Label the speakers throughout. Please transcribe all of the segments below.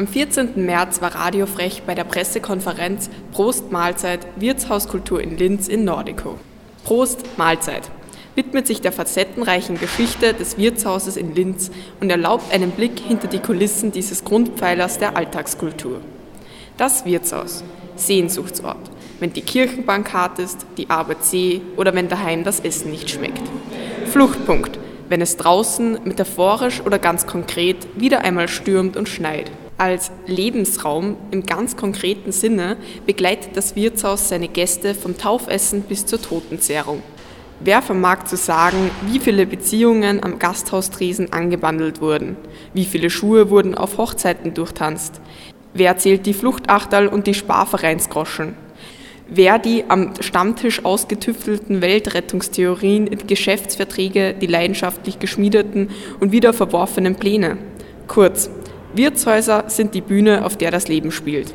Speaker 1: Am 14. März war Radio Frech bei der Pressekonferenz Prost Mahlzeit Wirtshauskultur in Linz in Nordico. Prost Mahlzeit widmet sich der facettenreichen Geschichte des Wirtshauses in Linz und erlaubt einen Blick hinter die Kulissen dieses Grundpfeilers der Alltagskultur. Das Wirtshaus, Sehnsuchtsort, wenn die Kirchenbank hart ist, die Arbeit zäh oder wenn daheim das Essen nicht schmeckt. Fluchtpunkt, wenn es draußen metaphorisch oder ganz konkret wieder einmal stürmt und schneit. Als Lebensraum im ganz konkreten Sinne begleitet das Wirtshaus seine Gäste vom Taufessen bis zur Totenzehrung. Wer vermag zu sagen, wie viele Beziehungen am Gasthaustresen angebandelt wurden? Wie viele Schuhe wurden auf Hochzeiten durchtanzt? Wer zählt die Fluchtachterl und die Sparvereinsgroschen? Wer die am Stammtisch ausgetüftelten Weltrettungstheorien in Geschäftsverträge, die leidenschaftlich geschmiedeten und wieder verworfenen Pläne? Kurz, Wirtshäuser sind die Bühne, auf der das Leben spielt.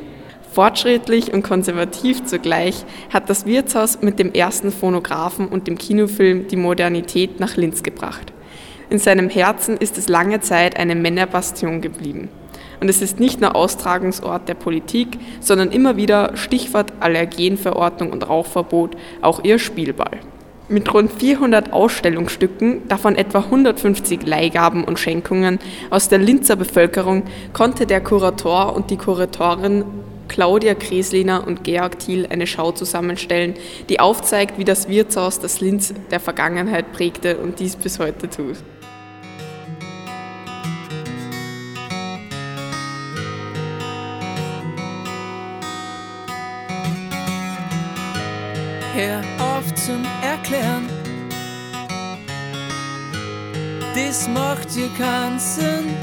Speaker 1: Fortschrittlich und konservativ zugleich hat das Wirtshaus mit dem ersten Phonographen und dem Kinofilm die Modernität nach Linz gebracht. In seinem Herzen ist es lange Zeit eine Männerbastion geblieben. Und es ist nicht nur Austragungsort der Politik, sondern immer wieder Stichwort Allergenverordnung und Rauchverbot, auch ihr Spielball. Mit rund 400 Ausstellungsstücken, davon etwa 150 Leihgaben und Schenkungen aus der Linzer Bevölkerung, konnte der Kurator und die Kuratorin Claudia Kresliner und Georg Thiel eine Schau zusammenstellen, die aufzeigt, wie das Wirtshaus das Linz der Vergangenheit prägte und dies bis heute tut.
Speaker 2: Hör auf zum Erklären. Das macht dir keinen Sinn.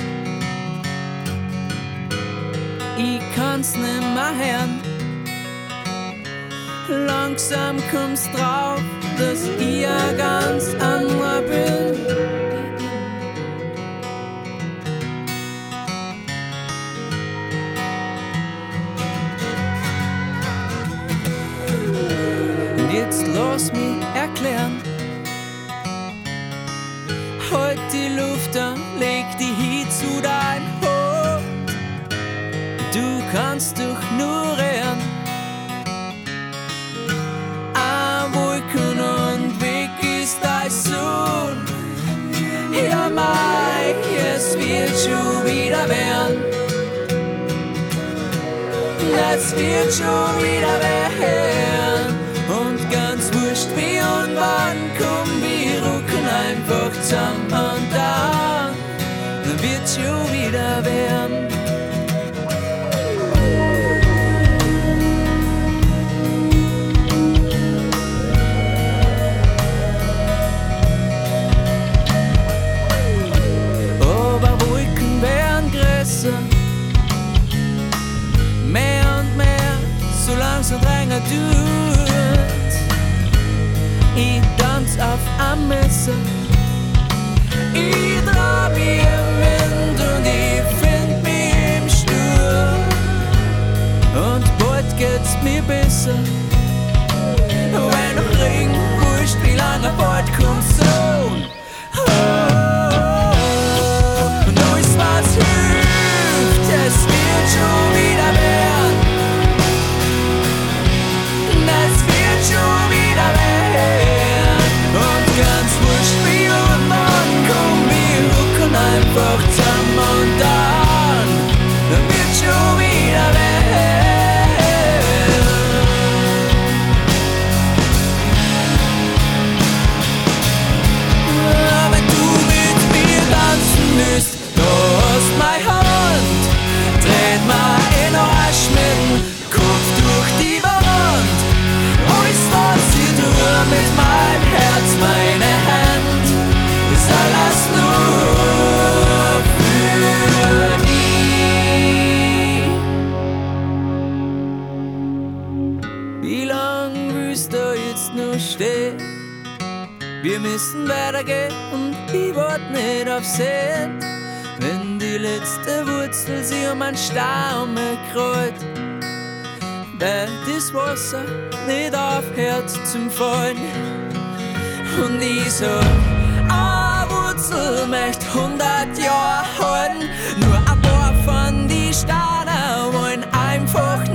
Speaker 2: Ich kann's nimmer hören. Langsam kommst drauf, dass ich ein ganz anderer bin. Jetzt lass mich erklären. Halt die Luft an, leg die Hit zu dein Hund. Du kannst durchnuren. Ein Wolken und Weg ist dein Sohn. Ja, Mike, es wird schon wieder werden. Es wird schon wieder werden. Zusammen und dann, wird's schon wieder werden. Aber werden größer, mehr und mehr, so langsam drängen tut. Ich tanz auf am Messer, wenn noch Regen wurscht, wie lange bald kommt Sonne. einfach zusammen und dann, dann wird schon wieder weg. Wenn du mit mir tanzen müsst, du hast meine Hand, dreht mal in Arsch mit Kopf durch die Wand. Alles, was ich tun mit meinem Herz, meine Hand, ist alles nur Wir müssen weitergehen und ich warte nicht auf Sehen. Wenn die letzte Wurzel sich um einen Staum krallt, weil das Wasser nicht aufhört zum Fallen. Und ich so, eine Wurzel möchte 100 Jahre halten, nur ein paar von die Steine wollen einfach nur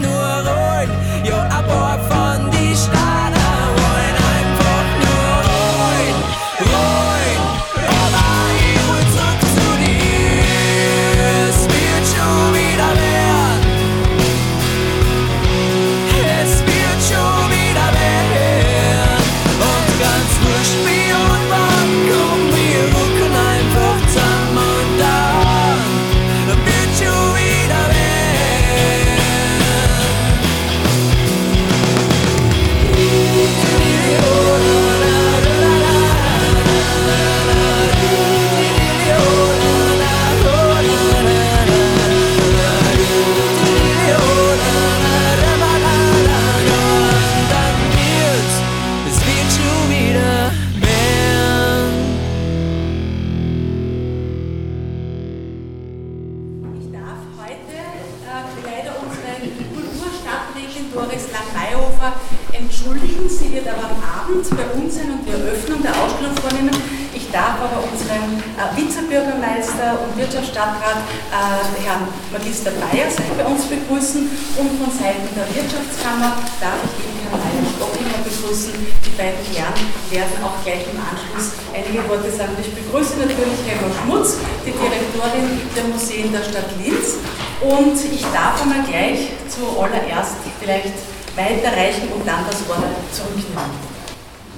Speaker 3: Wirtschaftsstadtrat äh, Herrn Magister Bayers bei uns begrüßen und von Seiten der Wirtschaftskammer darf ich eben Herrn Heinrich Oppinger begrüßen. Die beiden Herren werden auch gleich im Anschluss einige Worte sagen. Ich begrüße natürlich Helma Schmutz, die Direktorin der Museen der Stadt Linz. Und ich darf einmal gleich zuallererst vielleicht weiterreichen und dann das Wort zurücknehmen.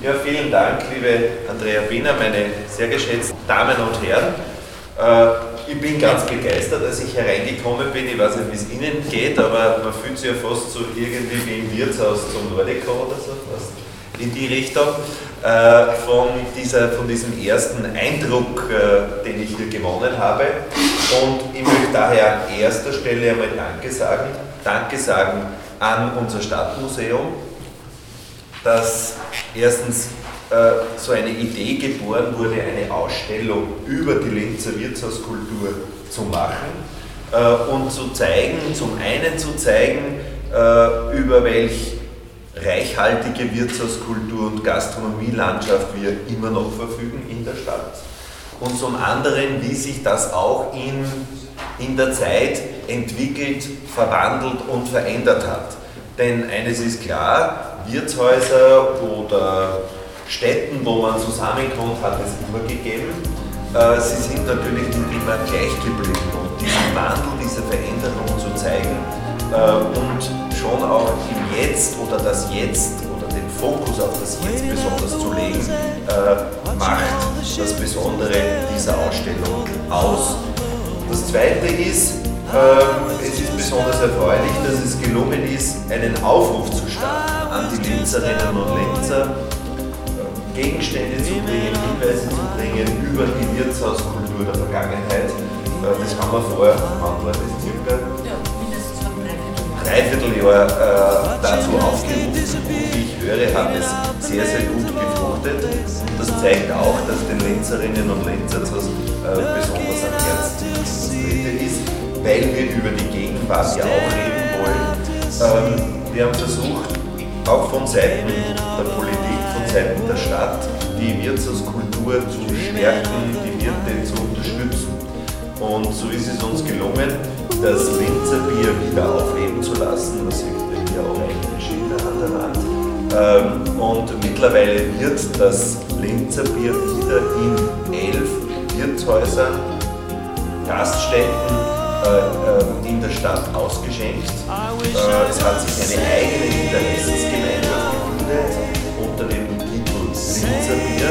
Speaker 4: Ja, vielen Dank, liebe Andrea Wiener, meine sehr geschätzten Damen und Herren. Äh, ich bin ganz begeistert, als ich hereingekommen bin. Ich weiß nicht, wie es Ihnen geht, aber man fühlt sich ja fast so irgendwie wie im Wirtshaus zum Nordico oder so, fast in die Richtung. Äh, von, dieser, von diesem ersten Eindruck, äh, den ich hier gewonnen habe. Und ich möchte daher an erster Stelle einmal Danke sagen. Danke sagen an unser Stadtmuseum, dass erstens so eine Idee geboren wurde, eine Ausstellung über die Linzer Wirtshauskultur zu machen äh, und zu zeigen, zum einen zu zeigen, äh, über welch reichhaltige Wirtshauskultur und Gastronomielandschaft wir immer noch verfügen in der Stadt und zum anderen, wie sich das auch in, in der Zeit entwickelt, verwandelt und verändert hat. Denn eines ist klar, Wirtshäuser oder Städten, wo man zusammenkommt, hat es immer gegeben. Äh, Sie sind natürlich nicht immer gleich geblieben. Und diesen Wandel, diese Veränderung zu zeigen äh, und schon auch im Jetzt oder das Jetzt oder den Fokus auf das Jetzt besonders zu legen, äh, macht das Besondere dieser Ausstellung aus. Das Zweite ist, es ist besonders erfreulich, dass es gelungen ist, einen Aufruf zu starten an die Linzerinnen und Linzer, Gegenstände zu bringen, Hinweise zu bringen über die Wirtshauskultur der Vergangenheit. Äh, Das haben wir vorher, das circa? Dreivierteljahr äh, dazu aufgerufen und wie ich höre, hat es sehr, sehr gut gefruchtet. Und das zeigt auch, dass den Linzerinnen und Linzern das äh, besonders am Herzen ist, weil wir über die Gegenwart ja auch reden wollen. Ähm, wir haben versucht, auch von Seiten Seiten der Stadt, die Wirtshauskultur zu stärken, die Wirte zu unterstützen. Und so ist es uns gelungen, das Linzer Bier wieder aufleben zu lassen. Das man hier auch Schilder an der Wand. Ähm, und mittlerweile wird das Linzer Bier wieder in elf Wirtshäusern, Gaststätten äh, äh, in der Stadt ausgeschenkt. Äh, es hat sich eine eigene Interessensgemeinschaft gebildet Bier.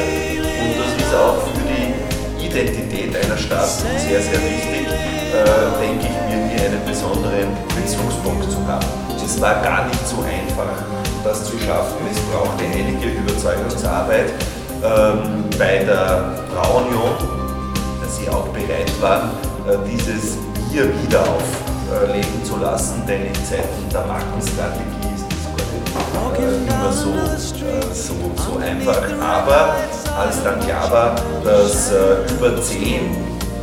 Speaker 4: Und das ist auch für die Identität einer Stadt sehr, sehr wichtig, äh, denke ich mir, hier einen besonderen Bezugspunkt zu haben. Es war gar nicht so einfach, das zu schaffen. Es brauchte einige Überzeugungsarbeit ähm, bei der Braunion, dass sie auch bereit waren, äh, dieses Bier wieder aufleben zu lassen, denn in Zeiten der Markenstrategie immer so, so, so einfach. Aber als dann klar war, dass äh, über zehn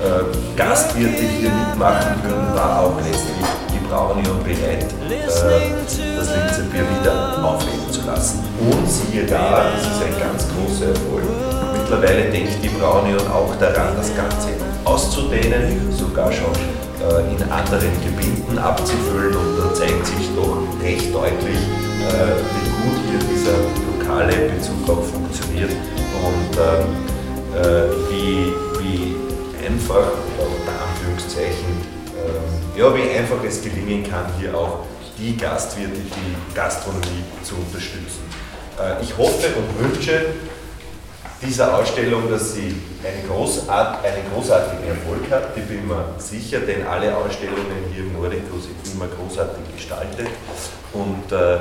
Speaker 4: äh, Gastwirte hier mitmachen würden, war auch letztlich die Braunion bereit, äh, das Linzer Bier wieder aufleben zu lassen. Und siehe da, das ist ein ganz großer Erfolg. Mittlerweile denkt die Braunion auch daran, das Ganze auszudehnen, sogar schon äh, in anderen Gebinden abzufüllen und da zeigt sich doch recht deutlich, äh, wie gut hier dieser lokale Bezug auch funktioniert und ähm, äh, wie, wie einfach, unter Anführungszeichen, ähm, ja, wie einfach es gelingen kann, hier auch die Gastwirte, die Gastronomie zu unterstützen. Ich hoffe und wünsche, dieser Ausstellung, dass sie einen, Großart, einen großartigen Erfolg hat. Ich bin mir sicher, denn alle Ausstellungen hier im Nordico sind immer großartig gestaltet und äh,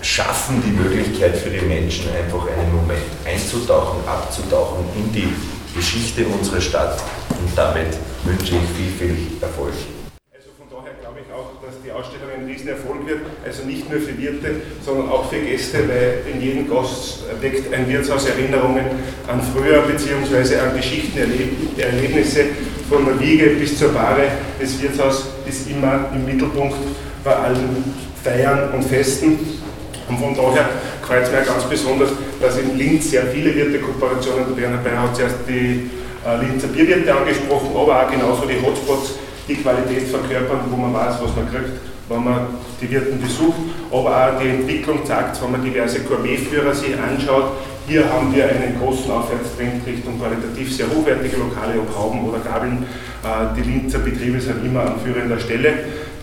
Speaker 4: schaffen die Möglichkeit für die Menschen einfach einen Moment einzutauchen, abzutauchen in die Geschichte unserer Stadt und damit wünsche ich viel, viel Erfolg
Speaker 5: dass die Ausstellung ein Riesenerfolg wird. Also nicht nur für Wirte, sondern auch für Gäste, weil in jedem Gast weckt ein Wirtshaus Erinnerungen an früher bzw. an Geschichten, Erlebnisse von der Wiege bis zur Bahre. Das Wirtshaus ist immer im Mittelpunkt bei allen Feiern und Festen. Und von daher freut es mich ganz besonders, dass in Linz sehr viele Wirtekooperationen da werden. Dabei hat zuerst die äh, Linzer Bierwirte angesprochen, aber auch genauso die Hotspots die Qualität verkörpern, wo man weiß, was man kriegt, wenn man die Wirten besucht. Aber auch die Entwicklung zeigt, wenn man diverse Gourmetführer sich anschaut, hier haben wir einen großen Aufwärtstrend Richtung qualitativ sehr hochwertige Lokale, ob Hauben oder Gabeln. Äh, die Linzer Betriebe sind immer an führender Stelle.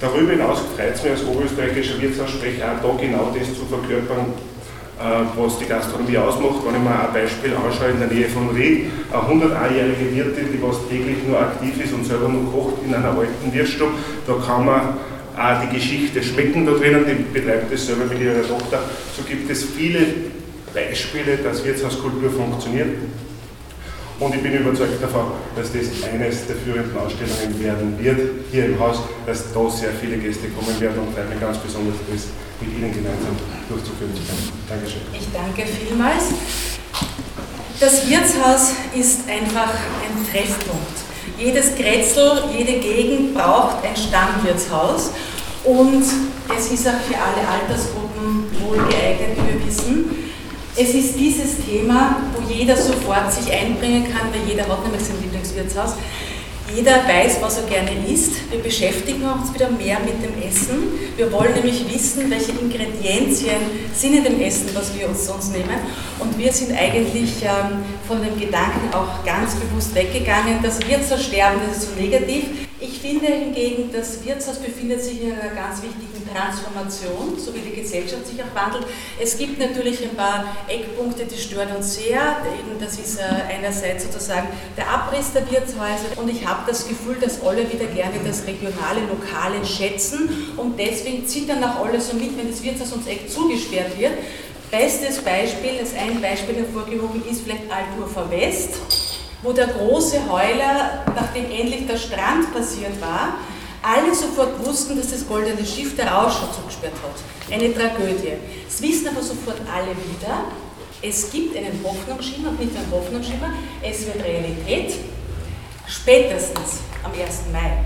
Speaker 5: Darüber hinaus freut es mich als oberösterreichischer Wirtsaussprecher auch da genau das zu verkörpern, äh, was die Gastronomie ausmacht. Wenn ich mir ein Beispiel anschaue in der Nähe von Ried, eine 101-jährige Wirtin, die was täglich nur aktiv ist und selber nur kocht in einer alten Wirtsstube, da kann man auch die Geschichte schmecken da drinnen, die betreibt das selber mit ihrer Tochter. So gibt es viele Beispiele, dass Wirtshauskultur funktioniert. Und ich bin überzeugt davon, dass das eines der führenden Ausstellungen werden wird hier im Haus, dass da sehr viele Gäste kommen werden und mich ganz besonders, das mit Ihnen gemeinsam durchzuführen zu können. Dankeschön.
Speaker 3: Ich danke vielmals. Das Wirtshaus ist einfach ein Treffpunkt. Jedes Grätzl, jede Gegend braucht ein Stammwirtshaus und es ist auch für alle Altersgruppen wohl geeignet, wie wir wissen. Es ist dieses Thema, jeder sofort sich einbringen kann, weil jeder hat nämlich sein Lieblingswirtshaus. Jeder weiß, was er gerne isst. Wir beschäftigen uns wieder mehr mit dem Essen. Wir wollen nämlich wissen, welche Ingredienzien sind in dem Essen, was wir uns sonst nehmen. Und wir sind eigentlich ähm, von dem Gedanken auch ganz bewusst weggegangen, das Wirtshaus sterben, das ist so negativ. Ich finde hingegen, das Wirtshaus befindet sich in einer ganz wichtigen Transformation, so wie die Gesellschaft sich auch wandelt. Es gibt natürlich ein paar Eckpunkte, die stören uns sehr. Das ist äh, einerseits sozusagen der Abriss der Wirtshäuser und ich habe das Gefühl, dass alle wieder gerne das regionale, lokale schätzen und deswegen zittern auch alle so mit, wenn das Wirtshaus uns echt zugesperrt wird. Bestes Beispiel, das ein Beispiel hervorgehoben ist vielleicht Altufer West, wo der große Heuler, nachdem endlich der Strand passiert war, alle sofort wussten, dass das goldene Schiff der Rauscher zugesperrt hat. Eine Tragödie. Es wissen aber sofort alle wieder, es gibt einen Hoffnungsschimmer, nicht nur einen Hoffnungsschimmer, es wird Realität. Spätestens am 1. Mai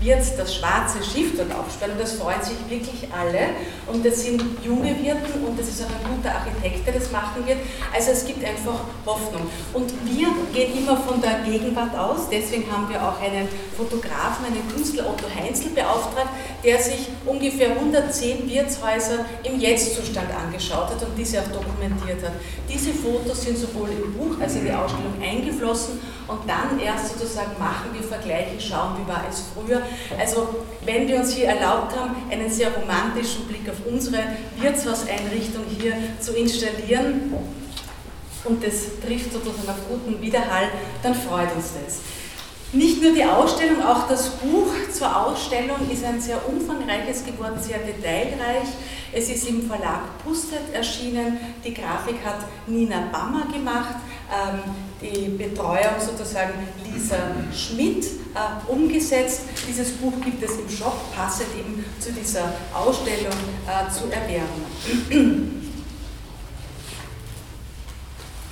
Speaker 3: wird das schwarze Schiff dort aufsperren und das freuen sich wirklich alle. Und das sind junge Wirten und das ist auch ein guter Architekt, der das machen wird. Also es gibt einfach Hoffnung. Und wir gehen immer von der Gegenwart aus, deswegen haben wir auch einen Fotografen, einen Künstler Otto Heinzel beauftragt, der sich ungefähr 110 Wirtshäuser im Jetztzustand angeschaut hat und diese auch dokumentiert hat. Diese Fotos sind sowohl im Buch als auch in die Ausstellung eingeflossen und dann erst sozusagen machen wir Vergleiche, schauen, wie war es früher. Also wenn wir uns hier erlaubt haben, einen sehr romantischen Blick auf unsere Wirtshauseinrichtung hier zu installieren, und das trifft sozusagen auf guten Widerhall, dann freut uns das. Nicht nur die Ausstellung, auch das Buch zur Ausstellung ist ein sehr umfangreiches geworden, sehr detailreich. Es ist im Verlag Pustet erschienen. Die Grafik hat Nina Bammer gemacht. Die Betreuung sozusagen Lisa Schmidt äh, umgesetzt. Dieses Buch gibt es im Shop, passend eben zu dieser Ausstellung äh, zu erwerben.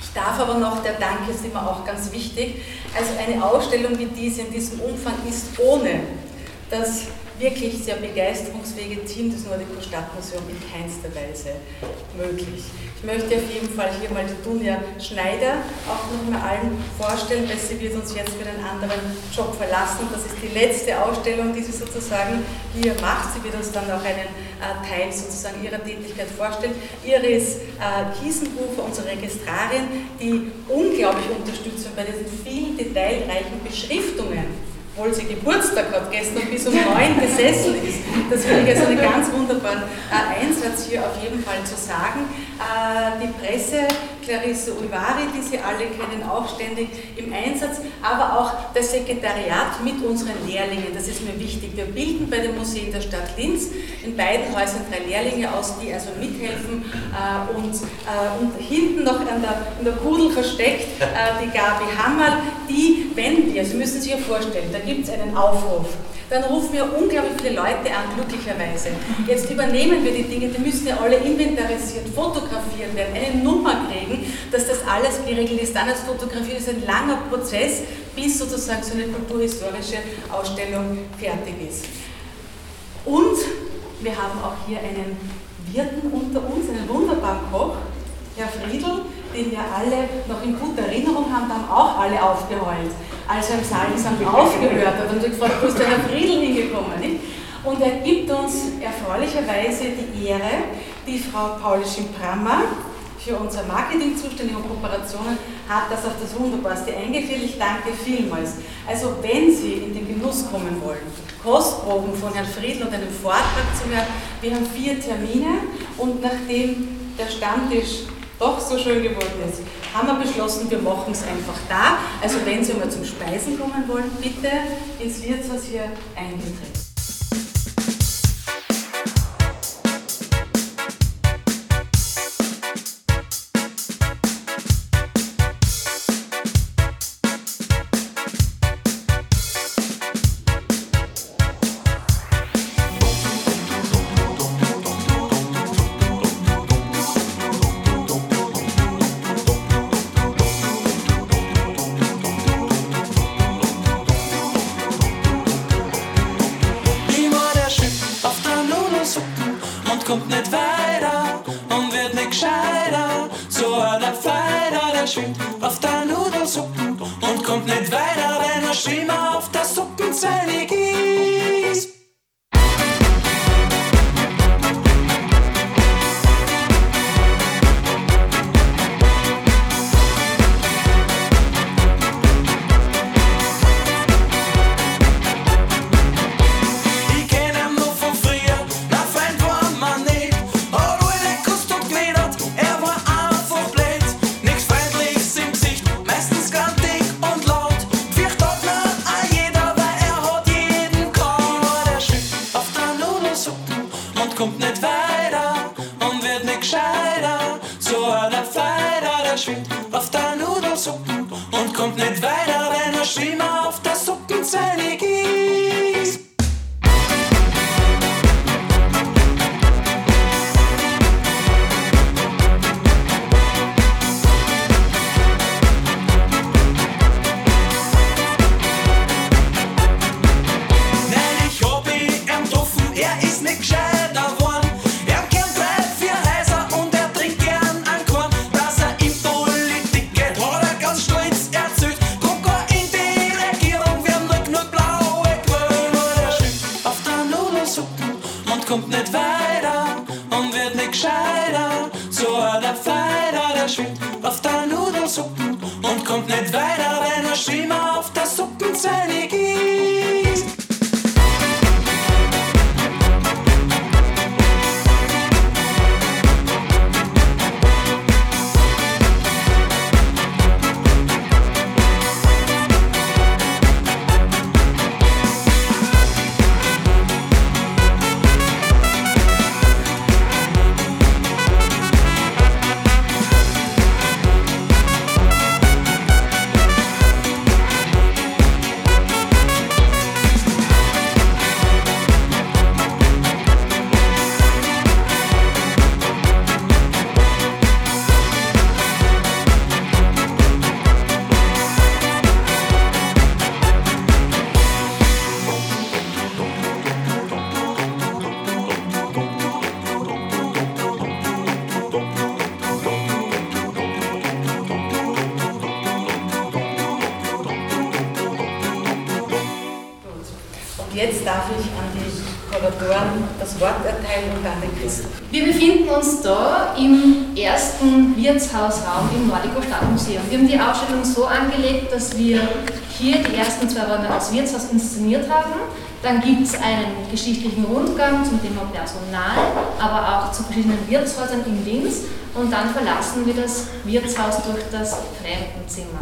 Speaker 3: Ich darf aber noch, der Dank ist immer auch ganz wichtig, also eine Ausstellung wie diese in diesem Umfang ist ohne das wirklich sehr begeisterungsfähige Team des Nordico Stadtmuseums in keinster Weise möglich. Ich möchte auf jeden Fall hier mal die Dunja Schneider auch noch mal allen vorstellen, weil sie wird uns jetzt für einen anderen Job verlassen. Das ist die letzte Ausstellung, die sie sozusagen hier macht. Sie wird uns dann auch einen äh, Teil sozusagen ihrer Tätigkeit vorstellen. Iris äh, Kiesenhofer, unsere Registrarin, die unglaublich Unterstützung bei diesen vielen detailreichen Beschriftungen obwohl sie Geburtstag hat, gestern bis um neun gesessen ist. Das finde ich also einen ganz wunderbaren äh, Einsatz hier auf jeden Fall zu sagen. Äh, die Presse, Clarisse Ulvari, die Sie alle kennen, auch ständig im Einsatz, aber auch das Sekretariat mit unseren Lehrlingen, das ist mir wichtig. Wir bilden bei den Museen der Stadt Linz in beiden Häusern drei Lehrlinge aus, die also mithelfen äh, und, und hinten noch an der, in der Kudel versteckt die Gabi Hammerl, die, wenn wir, Sie müssen sich ja vorstellen, da gibt es einen Aufruf. Dann rufen wir unglaublich viele Leute an, glücklicherweise. Jetzt übernehmen wir die Dinge, die müssen ja alle inventarisiert, fotografiert werden, eine Nummer kriegen, dass das alles geregelt ist. Dann als Fotografie ist ein langer Prozess, bis sozusagen so eine kulturhistorische Ausstellung fertig ist. Und wir haben auch hier einen Wirten unter uns, einen wunderbaren Koch, Herr Friedl, den wir alle noch in guter Erinnerung haben, da haben auch alle aufgeheult als er im Saal aufgehört hat und gefragt, wo ist der Herr Friedl hingekommen? Nicht? Und er gibt uns erfreulicherweise die Ehre, die Frau Paulischin-Prammer, für unser Marketing zuständig und Kooperationen, hat das auf das Wunderbarste eingeführt. Ich danke vielmals. Also wenn Sie in den Genuss kommen wollen, Kostproben von Herrn Friedl und einem Vortrag zu hören, wir haben vier Termine und nachdem der Stammtisch doch so schön geworden ist, haben wir beschlossen, wir machen es einfach da. Also wenn Sie mal zum Speisen kommen wollen, bitte ins Wirtshaus hier eingetreten.
Speaker 6: Ersten Wirtshausraum im Nordico Stadtmuseum. Wir haben die Ausstellung so angelegt, dass wir hier die ersten zwei Räume als Wirtshaus inszeniert haben. Dann gibt es einen geschichtlichen Rundgang zum Thema Personal, aber auch zu verschiedenen Wirtshäusern in Linz. Und dann verlassen wir das Wirtshaus durch das Fremdenzimmer.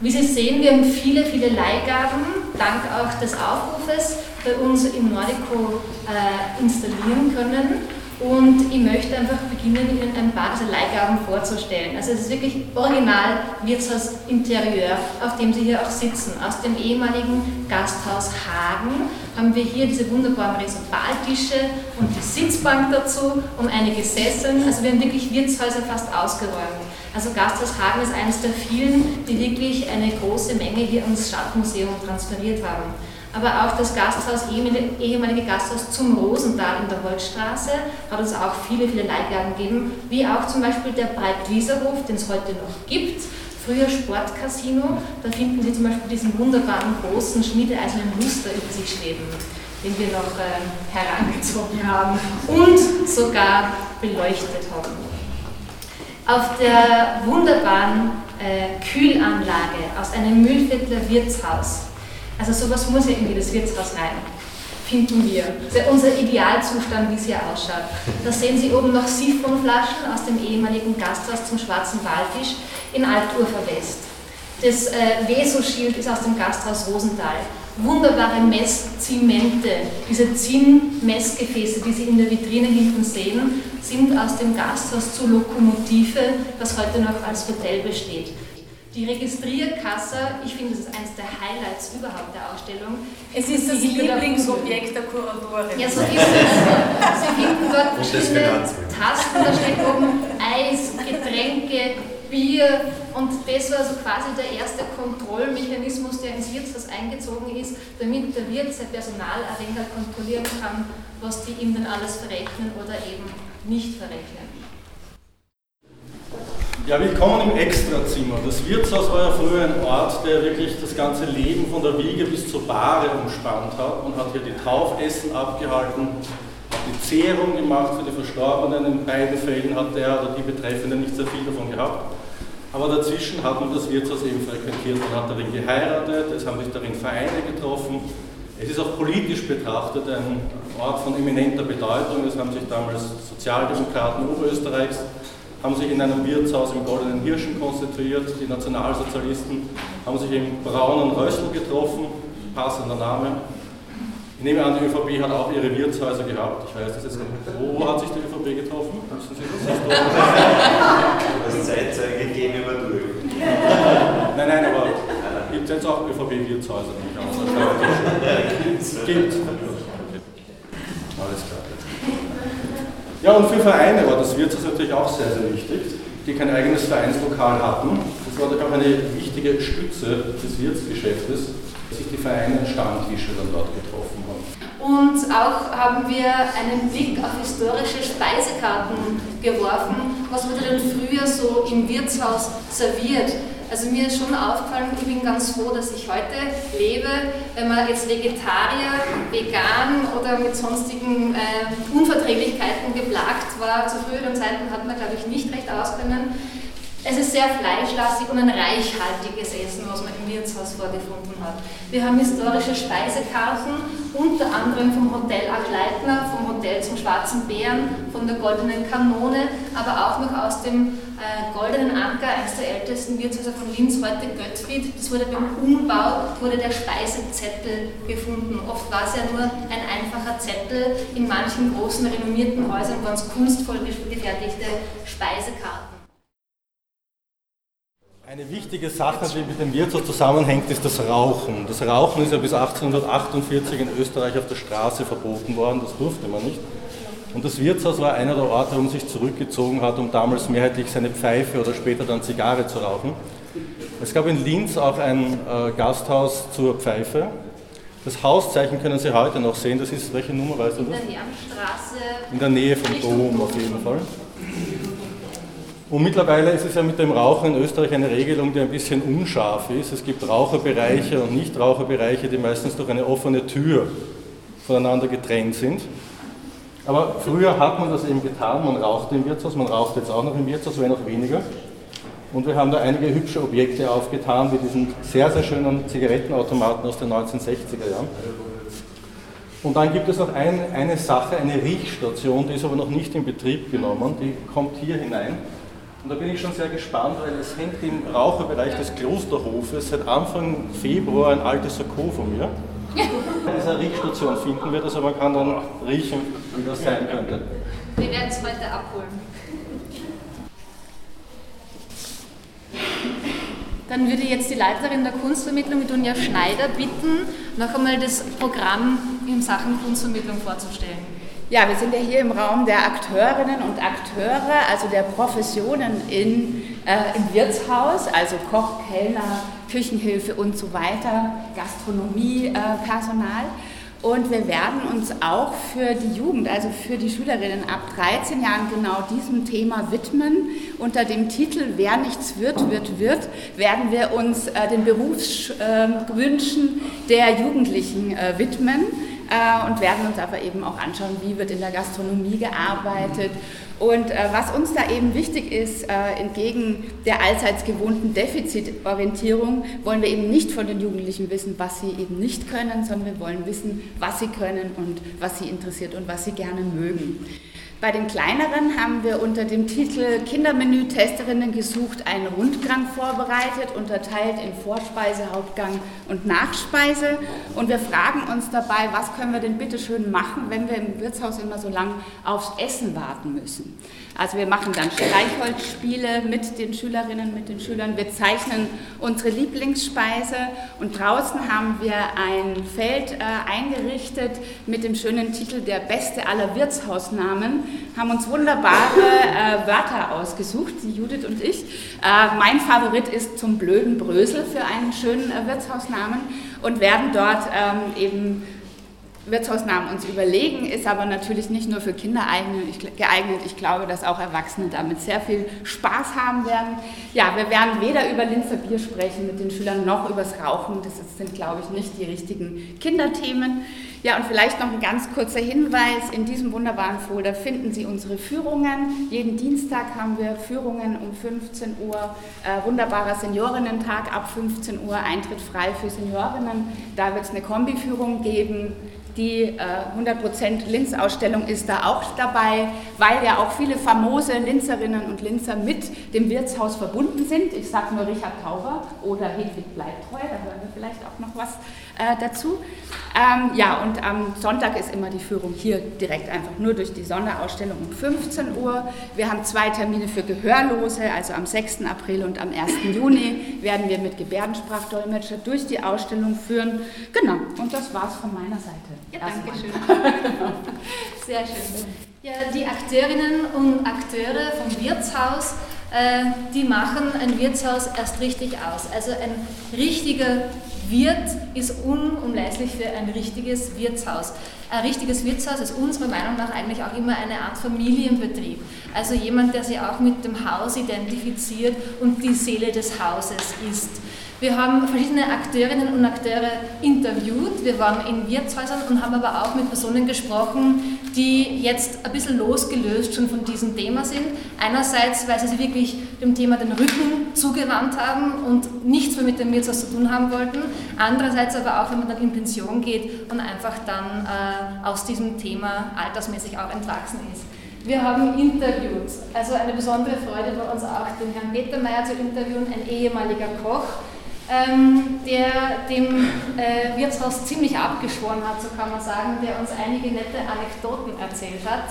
Speaker 6: Wie Sie sehen, wir haben viele, viele Leihgaben, dank auch des Aufrufes bei uns im Nordico äh, installieren können. Und ich möchte einfach beginnen, Ihnen ein paar dieser Leihgaben vorzustellen. Also es ist wirklich original Wirtshaus Interieur, auf dem Sie hier auch sitzen. Aus dem ehemaligen Gasthaus Hagen haben wir hier diese wunderbaren Resobaltische und die Sitzbank dazu und einige Sesseln. Also wir haben wirklich Wirtshäuser fast ausgeräumt. Also Gasthaus Hagen ist eines der vielen, die wirklich eine große Menge hier ins Stadtmuseum transferiert haben. Aber auch das Gasthaus, ehemalige Gasthaus zum Rosental in der Holzstraße, hat es auch viele, viele Leihgaben gegeben, wie auch zum Beispiel der Breitwieserhof, den es heute noch gibt. Früher Sportcasino, da finden Sie zum Beispiel diesen wunderbaren großen schmiedeeisernen Muster über sich schweben, den wir noch äh, herangezogen haben und sogar beleuchtet haben. Auf der wunderbaren äh, Kühlanlage aus einem Mühlviertler Wirtshaus also sowas muss ja in jedes Wirtshaus rein, finden wir. Das ist ja unser Idealzustand, wie es hier ausschaut. Da sehen Sie oben noch Siphonflaschen aus dem ehemaligen Gasthaus zum Schwarzen Walfisch in Altufer West. Das äh, Veso-Schild ist aus dem Gasthaus Rosenthal. Wunderbare Messzimente, diese Zinn-Messgefäße, die Sie in der Vitrine hinten sehen, sind aus dem Gasthaus zur Lokomotive, das heute noch als Hotel besteht. Die Registrierkasse, ich finde, das ist eines der Highlights überhaupt der Ausstellung.
Speaker 3: Es ist das Lieblingsobjekt der Kuratorin.
Speaker 6: Ja, so ist es. Sie finden dort verschiedene Tasten, da steht oben Eis, Getränke, Bier und das war so quasi der erste Kontrollmechanismus, der ins Wirtshaus eingezogen ist, damit der Wirt sein Personal kontrollieren kann, was die ihm dann alles verrechnen oder eben nicht verrechnen.
Speaker 7: Ja, willkommen im Extrazimmer. Das Wirtshaus war ja früher ein Ort, der wirklich das ganze Leben von der Wiege bis zur Bahre umspannt hat und hat hier die Taufessen abgehalten, die Zehrung gemacht für die Verstorbenen. In beiden Fällen hat der oder die Betreffende nicht sehr viel davon gehabt. Aber dazwischen hat man das Wirtshaus eben frequentiert. Man hat darin geheiratet, es haben sich darin Vereine getroffen. Es ist auch politisch betrachtet ein Ort von eminenter Bedeutung. Es haben sich damals Sozialdemokraten Oberösterreichs haben sich in einem Wirtshaus im Goldenen Hirschen konstituiert. Die Nationalsozialisten haben sich im Braunen Rössel getroffen, passender Name. Ich nehme an, die ÖVP hat auch ihre Wirtshäuser gehabt. Ich weiß das jetzt nicht. Wo hat sich die ÖVP getroffen? Müssen Sie das
Speaker 4: Als Zeitzeuge gegenüber durch.
Speaker 7: Nein, nein, aber gibt es jetzt auch ÖVP-Wirtshäuser? Gibt es. Alles klar. Ja, und für Vereine war das Wirtshaus natürlich auch sehr, sehr wichtig, die kein eigenes Vereinslokal hatten. Das war natürlich auch eine wichtige Stütze des Wirtsgeschäftes, dass sich die Vereine Stammtische dann dort getroffen haben.
Speaker 6: Und auch haben wir einen Blick auf historische Speisekarten geworfen. Was wurde denn früher so im Wirtshaus serviert? Also mir ist schon aufgefallen, ich bin ganz froh, dass ich heute lebe. Wenn man jetzt Vegetarier, vegan oder mit sonstigen äh, Unverträglichkeiten geplagt war, zu früheren Zeiten hat man, glaube ich, nicht recht auskennen. Es ist sehr fleischlastig und ein reichhaltiges Essen, was man im Wirtshaus vorgefunden hat. Wir haben historische Speisekarten, unter anderem vom Hotel Achleitner, vom Hotel zum Schwarzen Bären, von der Goldenen Kanone, aber auch noch aus dem äh, Goldenen Anker, eines der ältesten Wirtshäuser von Linz, heute Göttfried. Das wurde beim Umbau, wurde der Speisezettel gefunden. Oft war es ja nur ein einfacher Zettel. In manchen großen, renommierten Häusern waren es kunstvoll gefertigte Speisekarten.
Speaker 7: Eine wichtige Sache, die mit dem Wirtshaus zusammenhängt, ist das Rauchen. Das Rauchen ist ja bis 1848 in Österreich auf der Straße verboten worden, das durfte man nicht. Und das Wirtshaus war einer der Orte, wo man sich zurückgezogen hat, um damals mehrheitlich seine Pfeife oder später dann Zigarre zu rauchen. Es gab in Linz auch ein äh, Gasthaus zur Pfeife. Das Hauszeichen können Sie heute noch sehen. Das ist, welche Nummer weißt du das?
Speaker 6: In der Herrenstraße.
Speaker 7: In der Nähe vom Dom auf jeden Fall. Und mittlerweile ist es ja mit dem Rauchen in Österreich eine Regelung, die ein bisschen unscharf ist. Es gibt Raucherbereiche und Nichtraucherbereiche, die meistens durch eine offene Tür voneinander getrennt sind. Aber früher hat man das eben getan, man rauchte im Wirtshaus, man raucht jetzt auch noch im Wirtshaus, wenn auch weniger. Und wir haben da einige hübsche Objekte aufgetan, wie diesen sehr, sehr schönen Zigarettenautomaten aus den 1960er Jahren. Und dann gibt es noch ein, eine Sache, eine Riechstation, die ist aber noch nicht in Betrieb genommen, die kommt hier hinein. Und da bin ich schon sehr gespannt, weil es hängt im Raucherbereich des Klosterhofes seit Anfang Februar ein altes Sakko von mir. In dieser Riechstation finden wir das, aber man kann dann riechen, wie das sein könnte.
Speaker 6: Wir werden es heute abholen. Dann würde jetzt die Leiterin der Kunstvermittlung, Dunja Schneider, bitten, noch einmal das Programm in Sachen Kunstvermittlung vorzustellen.
Speaker 8: Ja, wir sind ja hier im Raum der Akteurinnen und Akteure, also der Professionen in, äh, im Wirtshaus, also Koch, Kellner, Küchenhilfe und so weiter, Gastronomiepersonal. Äh, und wir werden uns auch für die Jugend, also für die Schülerinnen ab 13 Jahren genau diesem Thema widmen. Unter dem Titel Wer nichts wird, wird, wird, werden wir uns äh, den Berufswünschen der Jugendlichen äh, widmen äh, und werden uns aber eben auch anschauen, wie wird in der Gastronomie gearbeitet. Und äh, was uns da eben wichtig ist, äh, entgegen der allseits gewohnten Defizitorientierung, wollen wir eben nicht von den Jugendlichen wissen, was sie eben nicht können, sondern wir wollen wissen, was sie können und was sie interessiert und was sie gerne mögen. Bei den kleineren haben wir unter dem Titel Kindermenü-Testerinnen gesucht einen Rundgang vorbereitet, unterteilt in Vorspeise, Hauptgang und Nachspeise. Und wir fragen uns dabei, was können wir denn bitte schön machen, wenn wir im Wirtshaus immer so lang aufs Essen warten müssen. Also wir machen dann Streichholzspiele mit den Schülerinnen, mit den Schülern. Wir zeichnen unsere Lieblingsspeise und draußen haben wir ein Feld äh, eingerichtet mit dem schönen Titel Der beste aller Wirtshausnamen. Haben uns wunderbare äh, Wörter ausgesucht, die Judith und ich. Äh, mein Favorit ist zum blöden Brösel für einen schönen äh, Wirtshausnamen und werden dort ähm, eben Wirtshausnamen uns überlegen, ist aber natürlich nicht nur für Kinder geeignet. Ich glaube, dass auch Erwachsene damit sehr viel Spaß haben werden. Ja, wir werden weder über Linzer Bier sprechen mit den Schülern noch übers Rauchen. Das sind, glaube ich, nicht die richtigen Kinderthemen. Ja, und vielleicht noch ein ganz kurzer Hinweis. In diesem wunderbaren Folder finden Sie unsere Führungen. Jeden Dienstag haben wir Führungen um 15 Uhr. Äh, wunderbarer Seniorinnentag ab 15 Uhr, Eintritt frei für Seniorinnen. Da wird es eine Kombiführung geben die äh, 100% Linz-Ausstellung ist da auch dabei, weil ja auch viele famose Linzerinnen und Linzer mit dem Wirtshaus verbunden sind. Ich sage nur Richard Tauber oder Hedwig Bleibtreu, da hören wir vielleicht auch noch was äh, dazu. Ähm, ja, und am Sonntag ist immer die Führung hier direkt einfach nur durch die Sonderausstellung um 15 Uhr. Wir haben zwei Termine für Gehörlose, also am 6. April und am 1. Juni werden wir mit Gebärdensprachdolmetscher durch die Ausstellung führen. Genau, und das war's von meiner Seite.
Speaker 6: Ja, danke schön. Sehr schön. Ja, die Akteurinnen und Akteure vom Wirtshaus, äh, die machen ein Wirtshaus erst richtig aus. Also ein richtiger Wirt ist unumleistlich für ein richtiges Wirtshaus. Ein richtiges Wirtshaus ist unserer Meinung nach eigentlich auch immer eine Art Familienbetrieb. Also jemand, der sich auch mit dem Haus identifiziert und die Seele des Hauses ist. Wir haben verschiedene Akteurinnen und Akteure interviewt. Wir waren in Wirtshäusern und haben aber auch mit Personen gesprochen, die jetzt ein bisschen losgelöst schon von diesem Thema sind. Einerseits, weil sie sich wirklich dem Thema den Rücken zugewandt haben und nichts mehr mit dem Wirtshaus zu tun haben wollten. Andererseits aber auch, wenn man dann in Pension geht und einfach dann äh, aus diesem Thema altersmäßig auch entwachsen ist. Wir haben interviewt, also eine besondere Freude bei uns auch, den Herrn Petermeier zu interviewen, ein ehemaliger Koch, ähm, der dem äh, Wirtshaus ziemlich abgeschworen hat, so kann man sagen, der uns einige nette Anekdoten erzählt hat.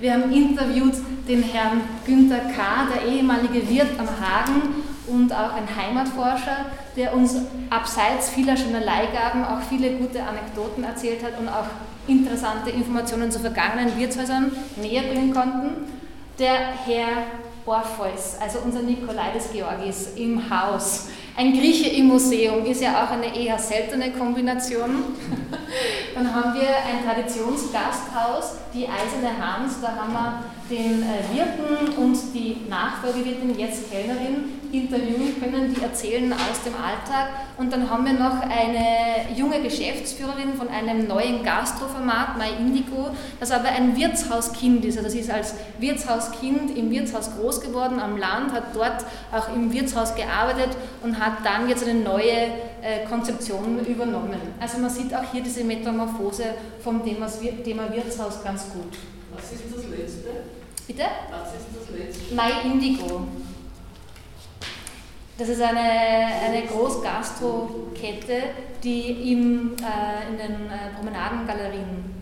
Speaker 6: Wir haben interviewt den Herrn Günther K., der ehemalige Wirt am Hagen und auch ein Heimatforscher, der uns abseits vieler schöner Leihgaben auch viele gute Anekdoten erzählt hat und auch interessante Informationen zu vergangenen Wirtshäusern näher bringen konnten. Der Herr Orpheus, also unser Nikolaides Georgis im Haus. Ein Grieche im Museum ist ja auch eine eher seltene Kombination. Dann haben wir ein Traditionsgasthaus, die Eiserne Hans. Da haben wir den äh, Wirten und die Nachfolgewirtin, jetzt Kellnerin, interviewen können, die erzählen aus dem Alltag. Und dann haben wir noch eine junge Geschäftsführerin von einem neuen Gastroformat, My Indigo, das aber ein Wirtshauskind ist. Also das ist als Wirtshauskind im Wirtshaus groß geworden am Land, hat dort auch im Wirtshaus gearbeitet und hat dann jetzt eine neue äh, Konzeption übernommen. Also man sieht auch hier diese Metamorphose vom Thema, Thema Wirtshaus ganz gut.
Speaker 9: Was ist das letzte?
Speaker 6: Bitte?
Speaker 9: Was ist das letzte?
Speaker 6: My Indigo. Das ist eine, eine Großgastro-Kette, die im, äh, in den äh, Promenadengalerien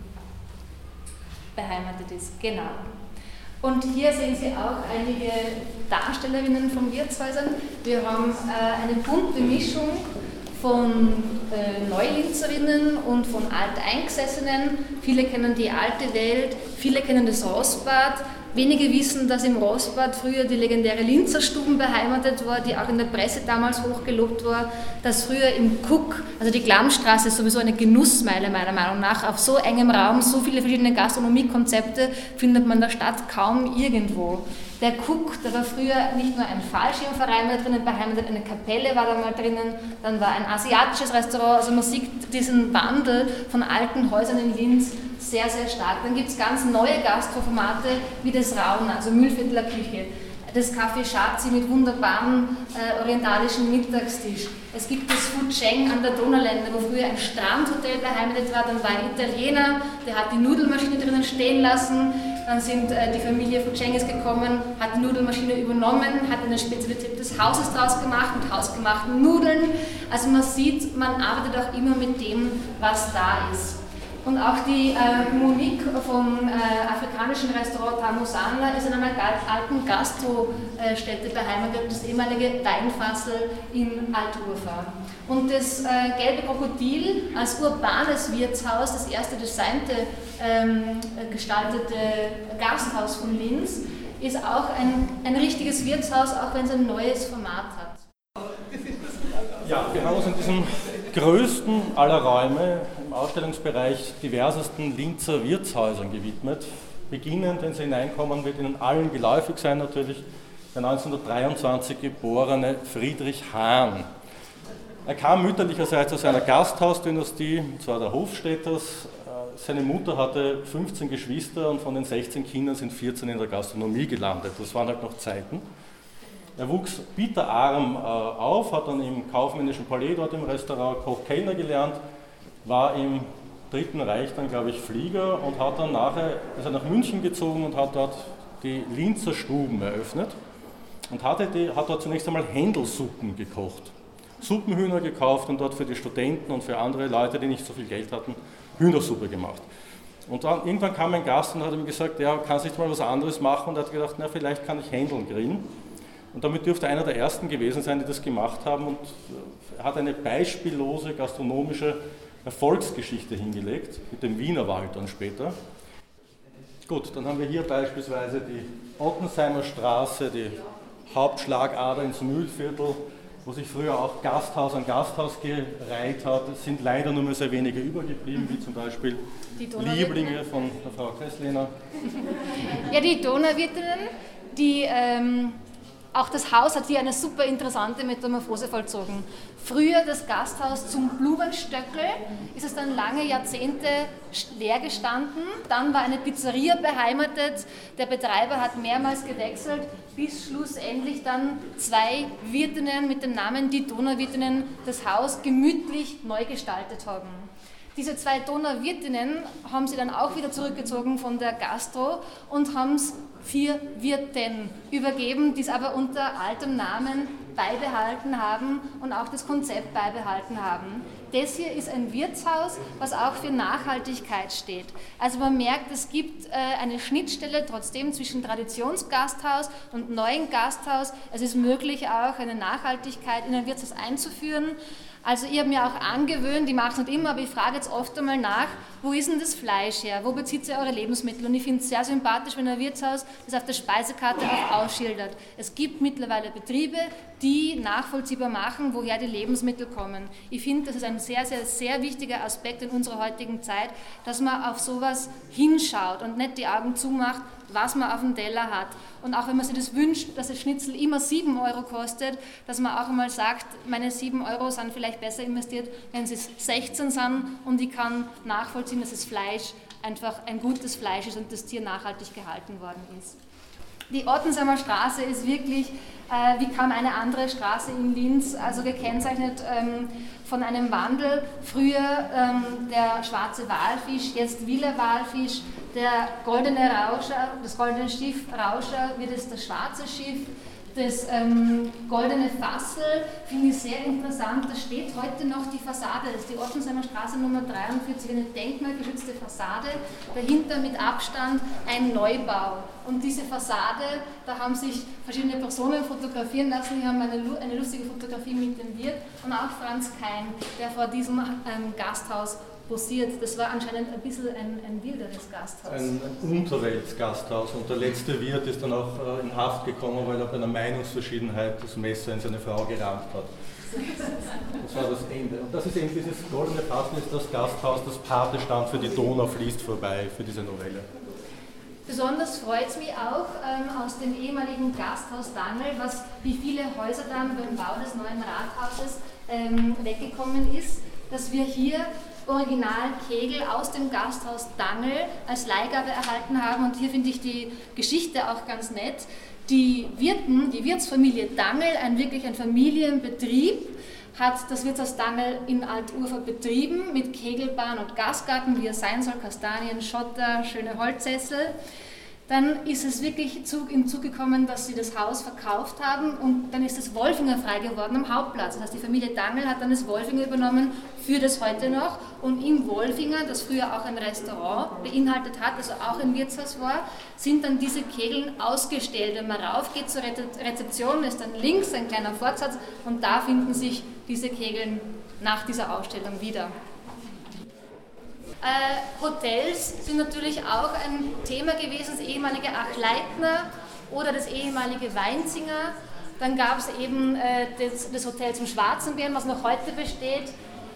Speaker 6: beheimatet ist. Genau. Und hier sehen Sie auch einige Darstellerinnen von Wirtshäusern. Wir haben äh, eine bunte Mischung von äh, Neulinzerinnen und von Alteingesessenen. Viele kennen die alte Welt, viele kennen das Rostbad, Wenige wissen, dass im Rostbad früher die legendäre Linzerstuben beheimatet war, die auch in der Presse damals hochgelobt war, dass früher im Cook, also die Klammstraße, sowieso eine Genussmeile meiner Meinung nach, auf so engem Raum, so viele verschiedene Gastronomiekonzepte findet man in der Stadt kaum irgendwo. Der Cook, da war früher nicht nur ein Fallschirmverein da drinnen beheimatet, eine Kapelle war da mal drinnen, dann war ein asiatisches Restaurant, also man sieht diesen Wandel von alten Häusern in Linz sehr, sehr stark. Dann gibt es ganz neue Gastroformate wie das Raun, also Mühlviertler Küche. Das Café Schazi mit wunderbarem äh, orientalischen Mittagstisch. Es gibt das Food Cheng an der Donaulände, wo früher ein Strandhotel beheimatet war. Dann war ein Italiener, der hat die Nudelmaschine drinnen stehen lassen. Dann sind äh, die Familie Food Cheng gekommen, hat die Nudelmaschine übernommen, hat eine Spezialität des Hauses draus gemacht mit hausgemachten Nudeln. Also man sieht, man arbeitet auch immer mit dem, was da ist. Und auch die äh, Monique vom äh, afrikanischen Restaurant Tamusana ist in einer alten Gastrostätte beheimatet, das ehemalige Weinfassel in Alturfa. Und das äh, Gelbe Krokodil als urbanes Wirtshaus, das erste designte, ähm, gestaltete Gasthaus von Linz, ist auch ein, ein richtiges Wirtshaus, auch wenn es ein neues Format hat.
Speaker 7: Ja, wir haben uns in diesem größten aller Räume Ausstellungsbereich diversesten Linzer Wirtshäusern gewidmet. Beginnend, wenn Sie hineinkommen, wird Ihnen allen geläufig sein natürlich, der 1923 geborene Friedrich Hahn. Er kam mütterlicherseits aus einer Gasthausdynastie, und zwar der Hofstädters. Äh, seine Mutter hatte 15 Geschwister und von den 16 Kindern sind 14 in der Gastronomie gelandet. Das waren halt noch Zeiten. Er wuchs bitterarm äh, auf, hat dann im kaufmännischen Palais dort im Restaurant Koch Kellner gelernt, war im Dritten Reich dann, glaube ich, Flieger und hat dann nachher, ist er nach München gezogen und hat dort die Linzer Stuben eröffnet und hatte die, hat dort zunächst einmal Händelsuppen gekocht. Suppenhühner gekauft und dort für die Studenten und für andere Leute, die nicht so viel Geld hatten, Hühnersuppe gemacht. Und dann irgendwann kam ein Gast und hat ihm gesagt, ja, kannst du nicht mal was anderes machen? Und er hat gedacht, na, vielleicht kann ich Händeln grillen. Und damit dürfte einer der ersten gewesen sein, die das gemacht haben und hat eine beispiellose gastronomische Erfolgsgeschichte hingelegt, mit dem Wienerwald dann später. Gut, dann haben wir hier beispielsweise die Ottensheimer Straße, die Hauptschlagader ins Mühlviertel, wo sich früher auch Gasthaus an Gasthaus gereiht hat. Es sind leider nur mehr sehr wenige übergeblieben, wie zum Beispiel Lieblinge von der Frau Kresslehner.
Speaker 6: Ja, die Donauwirtinnen, die ähm, auch das Haus hat hier eine super interessante Metamorphose vollzogen. Früher das Gasthaus zum Blumenstöckel, ist es dann lange Jahrzehnte leer gestanden. Dann war eine Pizzeria beheimatet. Der Betreiber hat mehrmals gewechselt, bis schlussendlich dann zwei Wirtinnen mit dem Namen Die Donauwirtinnen das Haus gemütlich neu gestaltet haben. Diese zwei Donauwirtinnen haben sie dann auch wieder zurückgezogen von der Gastro und haben es vier Wirten übergeben, die es aber unter altem Namen beibehalten haben und auch das Konzept beibehalten haben. Das hier ist ein Wirtshaus, was auch für Nachhaltigkeit steht. Also man merkt, es gibt äh, eine Schnittstelle trotzdem zwischen Traditionsgasthaus und neuen Gasthaus. Es ist möglich auch eine Nachhaltigkeit in ein Wirtshaus einzuführen. Also ich habe mir auch angewöhnt, ich mache es nicht immer, aber ich frage jetzt oft einmal nach, wo ist denn das Fleisch her? Wo bezieht ihr eure Lebensmittel? Und ich finde es sehr sympathisch, wenn ein Wirtshaus das auf der Speisekarte auch ausschildert. Es gibt mittlerweile Betriebe, die nachvollziehbar machen, woher die Lebensmittel kommen. Ich finde, das ist ein sehr, sehr, sehr wichtiger Aspekt in unserer heutigen Zeit, dass man auf sowas hinschaut und nicht die Augen zumacht, was man auf dem Teller hat. Und auch wenn man sich das wünscht, dass das Schnitzel immer 7 Euro kostet, dass man auch einmal sagt, meine 7 Euro sind vielleicht besser investiert, wenn sie 16 sind und ich kann nachvollziehen, dass das Fleisch einfach ein gutes Fleisch ist und das Tier nachhaltig gehalten worden ist. Die Ottensheimer Straße ist wirklich äh, wie kaum eine andere Straße in Linz, also gekennzeichnet ähm, von einem Wandel. Früher ähm, der schwarze Walfisch, jetzt Wieler Walfisch, der goldene Rauscher, das goldene Schiff Rauscher wird es das schwarze Schiff. Das ähm, goldene Fassel finde ich sehr interessant. Da steht heute noch die Fassade. Das ist die Ottensheimer Straße Nummer 43, eine denkmalgeschützte Fassade. Dahinter mit Abstand ein Neubau. Und diese Fassade, da haben sich verschiedene Personen fotografieren lassen. Die haben eine, eine lustige Fotografie mit dem Wirt und auch Franz Kein, der vor diesem ähm, Gasthaus posiert. Das war anscheinend ein bisschen ein, ein wilderes Gasthaus.
Speaker 7: Ein, ein Unterweltsgasthaus. Und der letzte Wirt ist dann auch äh, in Haft gekommen, weil er bei einer Meinungsverschiedenheit das Messer in seine Frau gerammt hat. Das war das Ende. Und das ist eben dieses goldene Fassen, ist das Gasthaus, das Patestand für die Donau fließt vorbei, für diese Novelle.
Speaker 6: Besonders freut es mich auch ähm, aus dem ehemaligen Gasthaus Dangel, was wie viele Häuser dann beim Bau des neuen Rathauses ähm, weggekommen ist, dass wir hier Original Kegel aus dem Gasthaus Dangel als Leihgabe erhalten haben. Und hier finde ich die Geschichte auch ganz nett. Die Wirten, die Wirtsfamilie Dangel, ein wirklich ein Familienbetrieb, hat das Wirtshaus Dangel in Altufer betrieben mit Kegelbahn und Gasgarten, wie es sein soll, Kastanien, Schotter, schöne Holzsessel. Dann ist es wirklich im Zug gekommen, dass sie das Haus verkauft haben und dann ist das Wolfinger frei geworden am Hauptplatz. Das heißt, die Familie Dangel hat dann das Wolfinger übernommen, für das heute noch. Und im Wolfinger, das früher auch ein Restaurant beinhaltet hat, also auch ein Wirtshaus war, sind dann diese Kegeln ausgestellt. Wenn man raufgeht zur Rezeption, ist dann links ein kleiner Fortsatz und da finden sich diese Kegeln nach dieser Ausstellung wieder. Äh, Hotels sind natürlich auch ein Thema gewesen, das ehemalige Achleitner oder das ehemalige Weinzinger. Dann gab es eben äh, das, das, Hotel zum Schwarzenbären, was noch heute besteht.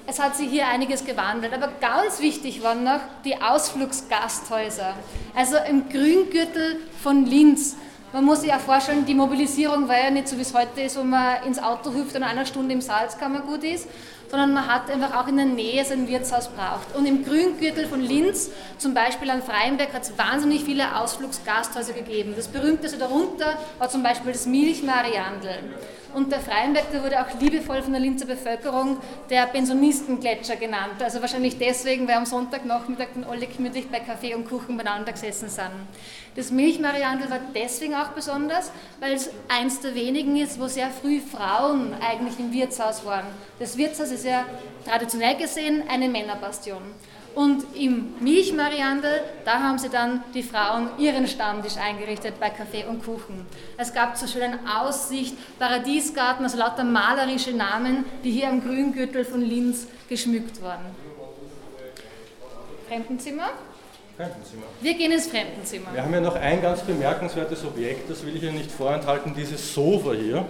Speaker 6: Es hat sich hier einiges gewandelt, aber ganz wichtig waren noch die Ausflugsgasthäuser. Also im Grüngürtel von Linz. Man muss sich auch vorstellen, die Mobilisierung war ja nicht so, wie es heute ist, wo man ins Auto hüpft und einer Stunde im Salzkammer gut ist, sondern man hat einfach auch in der Nähe sein Wirtshaus braucht. Und im Grüngürtel von Linz, zum Beispiel an Freienberg, hat es wahnsinnig viele Ausflugsgasthäuser gegeben. Das berühmteste darunter war zum Beispiel das Milchmariandl. Und der Freienberg, der wurde auch liebevoll von der Linzer Bevölkerung der Pensionistengletscher genannt. Also wahrscheinlich deswegen, weil am Sonntagnachmittag dann alle gemütlich bei Kaffee und Kuchen beieinander gesessen sind. Das Milchmariandl war deswegen auch besonders, weil es eins der wenigen ist, wo sehr früh Frauen eigentlich im Wirtshaus waren. Das Wirtshaus ist ja traditionell gesehen eine Männerbastion. Und im Milchmariandel, da haben sie dann die Frauen ihren Stammtisch eingerichtet bei Kaffee und Kuchen. Es gab so schönen Aussicht, Paradiesgarten, also lauter malerische Namen, die hier am Grüngürtel von Linz geschmückt wurden. Fremdenzimmer?
Speaker 7: Fremdenzimmer.
Speaker 6: Wir gehen ins Fremdenzimmer.
Speaker 7: Wir haben ja noch ein ganz bemerkenswertes Objekt, das will ich Ihnen nicht vorenthalten, dieses Sofa hier.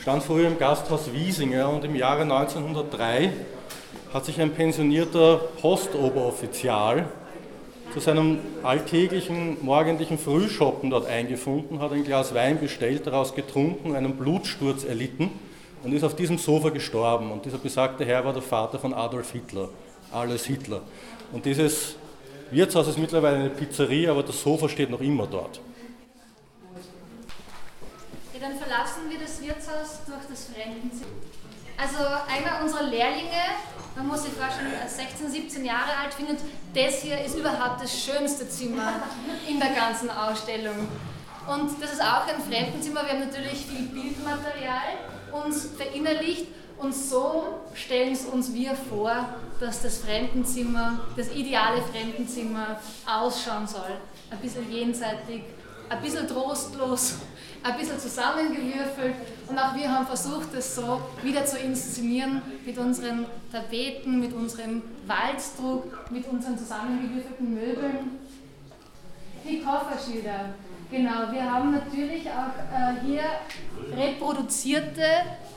Speaker 7: Stand früher im Gasthaus Wiesinger und im Jahre 1903 hat sich ein pensionierter Postoboffizial zu seinem alltäglichen morgendlichen Frühschoppen dort eingefunden, hat ein Glas Wein bestellt, daraus getrunken, einen Blutsturz erlitten und ist auf diesem Sofa gestorben. Und dieser besagte Herr war der Vater von Adolf Hitler, Alois Hitler. Und dieses Wirtshaus ist mittlerweile eine Pizzeria, aber das Sofa steht noch immer dort.
Speaker 6: Ja, dann verlassen wir das Wirtshaus durch das Fremdenzimmer. Also einer unserer Lehrlinge, man muss sich vorstellen, 16, 17 Jahre alt, findet, das hier ist überhaupt das schönste Zimmer in der ganzen Ausstellung. Und das ist auch ein Fremdenzimmer. Wir haben natürlich viel Bildmaterial uns verinnerlicht und so stellen es uns wir vor, dass das Fremdenzimmer, das ideale Fremdenzimmer ausschauen soll. Ein bisschen jenseitig ein bisschen trostlos, ein bisschen zusammengewürfelt und auch wir haben versucht, das so wieder zu inszenieren mit unseren Tapeten, mit unserem Walzdruck, mit unseren zusammengewürfelten Möbeln. Die Kofferschilder. Genau, wir haben natürlich auch äh, hier reproduzierte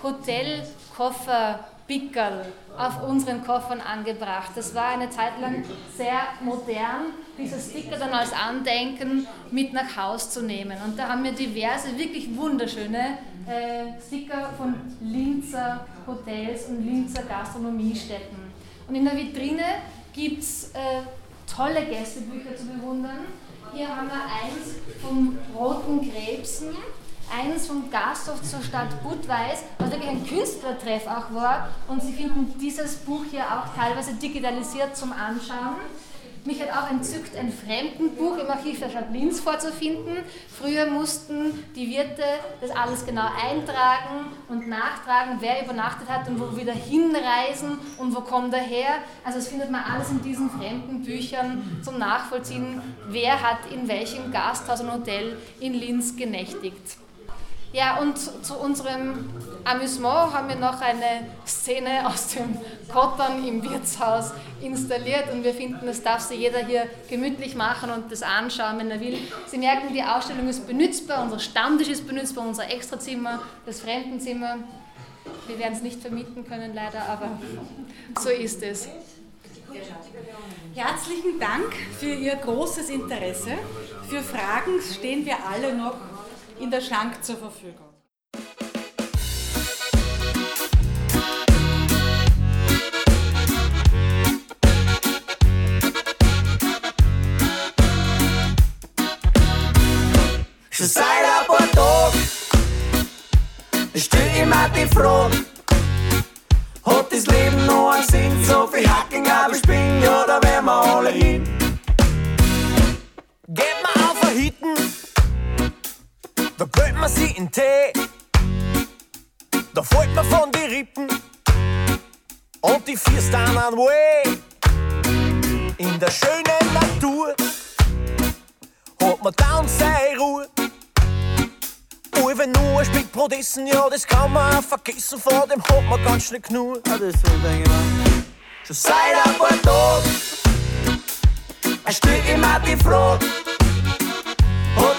Speaker 6: Hotelkofferpickerl auf unseren Koffern angebracht. Das war eine Zeit lang sehr modern, diese Sticker dann als Andenken mit nach Haus zu nehmen. Und da haben wir diverse, wirklich wunderschöne äh, Sticker von Linzer Hotels und Linzer Gastronomiestätten. Und in der Vitrine gibt es äh, tolle Gästebücher zu bewundern. Hier haben wir eins vom Roten Krebsen, eins vom Gasthof zur Stadt Budweis, was wirklich ein Künstlertreff auch war. Und Sie finden dieses Buch hier auch teilweise digitalisiert zum Anschauen. Mich hat auch entzückt, ein Fremdenbuch im Archiv der Stadt Linz vorzufinden. Früher mussten die Wirte das alles genau eintragen und nachtragen, wer übernachtet hat und wo wieder hinreisen und wo kommt er her. Also das findet man alles in diesen Fremdenbüchern zum Nachvollziehen, wer hat in welchem Gasthaus und Hotel in Linz genächtigt. Ja, und zu unserem Amüsement haben wir noch eine Szene aus dem Kottern im Wirtshaus installiert und wir finden, das darf sich jeder hier gemütlich machen und das anschauen, wenn er will. Sie merken, die Ausstellung ist benutzbar, unser Stammtisch ist benutzbar, unser Extrazimmer, das Fremdenzimmer. Wir werden es nicht vermieten können, leider, aber so ist es.
Speaker 3: Herzlichen Dank für Ihr großes Interesse. Für Fragen stehen wir alle noch in der Schrank zur Verfügung.
Speaker 10: Schon seit ein paar Tagen stell ich mir die Frage, hat das Leben noch einen Sinn? So viel Hacking, aber ja, da werden wir alle hin. Geht man auf ein Hitten, da gönnt man sie in Tee. Da fällt man von die Rippen und die vier stand an way. In der schönen Natur hat man dann seine Ruhe. Oh, wenn nur ein Stück Brot essen, ja, das kann man auch vergessen, vor dem hat man ganz schnell genug. Ah, das so denke ich mir. Schon seit ein paar Tagen stell ich mir die Frage,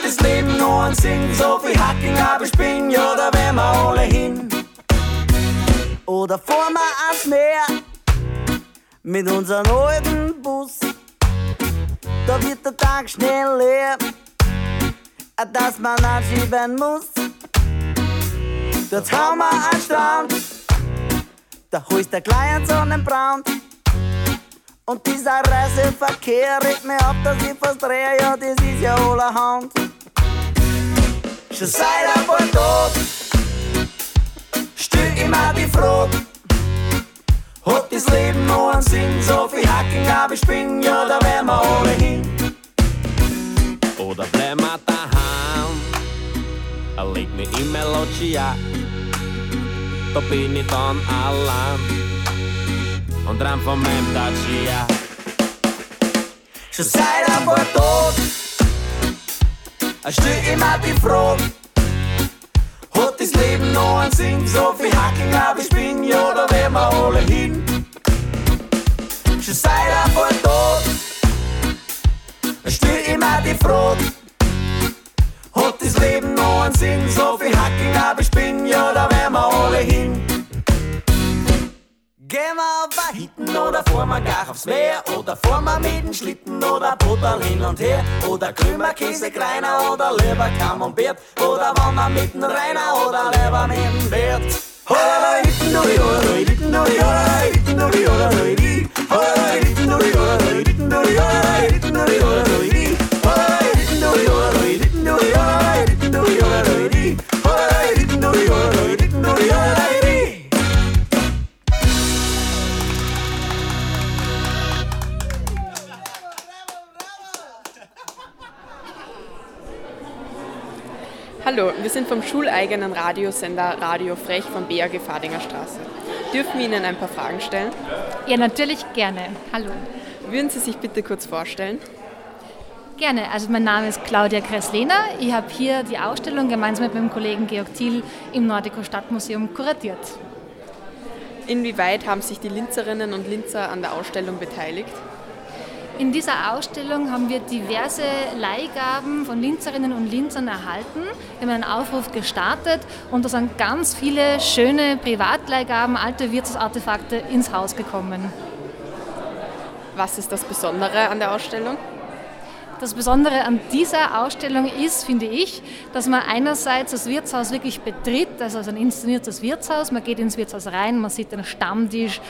Speaker 10: das Leben noch einen Sinn? So viel Hacking, aber ich bin ja, da werden wir alle hin.
Speaker 11: Oder fahren wir ans Meer mit unserem alten Bus. Da wird der Tag schnell leer, dass man anschieben muss. Dort haben wir einen Strand, da holst der kleinen Sonnenbrand. Und dieser Reiseverkehr regt mir ab, dass ich fast drehe, ja, das ist ja allerhand.
Speaker 10: Schon seit ein paar Tagen stell ich mir die Frage, hat das Leben noch einen Sinn? So viel Hacking, aber ich bin ja, da werden wir alle hin.
Speaker 12: Oder bleib mal daheim, leg mich in meine Loggia, da bin ich dann allein und rein von meinem Dacia.
Speaker 10: Schon seit ein paar Tagen ich mir die Frage, hat das Leben noch einen Sinn? So viel Hacking, aber ich bin ja, da werden wir alle hin. Schon seit paar Tagen stell ich mir die Frage, hat das Leben noch einen Sinn? So viel Hacking, aber ich bin ja, da werden wir alle hin. Gehen wir auf ein Hitten oder fahren wir gar aufs Meer Oder fahren wir mit dem Schlitten oder Booterl hin und her Oder Krümmer, Käse, Kleiner oder lieber Camembert Oder wir mit dem Rainer oder lieber mit dem Bert Hola, hitten, duri, hola, hitten, duri, hola, hitten, duri, hola, hitten, hola, hitten, duri, hola, hitten, duri, hola, hitten, duri, hola, hitten, hola, hitten, duri, hola, hitten, duri, hola, hitten, duri, hola, hitten, hola, hitten, duri, hola, hitten, duri,
Speaker 1: Hallo, wir sind vom schuleigenen Radiosender Radio Frech vom BAG Fadinger Straße. Dürfen wir Ihnen ein paar Fragen stellen?
Speaker 6: Ja, natürlich gerne. Hallo.
Speaker 1: Würden Sie sich bitte kurz vorstellen?
Speaker 6: Gerne. Also mein Name ist Claudia Kresslehner. Ich habe hier die Ausstellung gemeinsam mit meinem Kollegen Georg Thiel im Nordico Stadtmuseum kuratiert.
Speaker 1: Inwieweit haben sich die Linzerinnen und Linzer an der Ausstellung beteiligt?
Speaker 6: In dieser Ausstellung haben wir diverse Leihgaben von Linzerinnen und Linzern erhalten. Wir haben einen Aufruf gestartet und da sind ganz viele schöne Privatleihgaben, alte Wirtsartefakte ins Haus gekommen.
Speaker 1: Was ist das Besondere an der Ausstellung?
Speaker 6: Das Besondere an dieser Ausstellung ist, finde ich, dass man einerseits das Wirtshaus wirklich betritt, also ein inszeniertes Wirtshaus. Man geht ins Wirtshaus rein, man sieht den Stammtisch,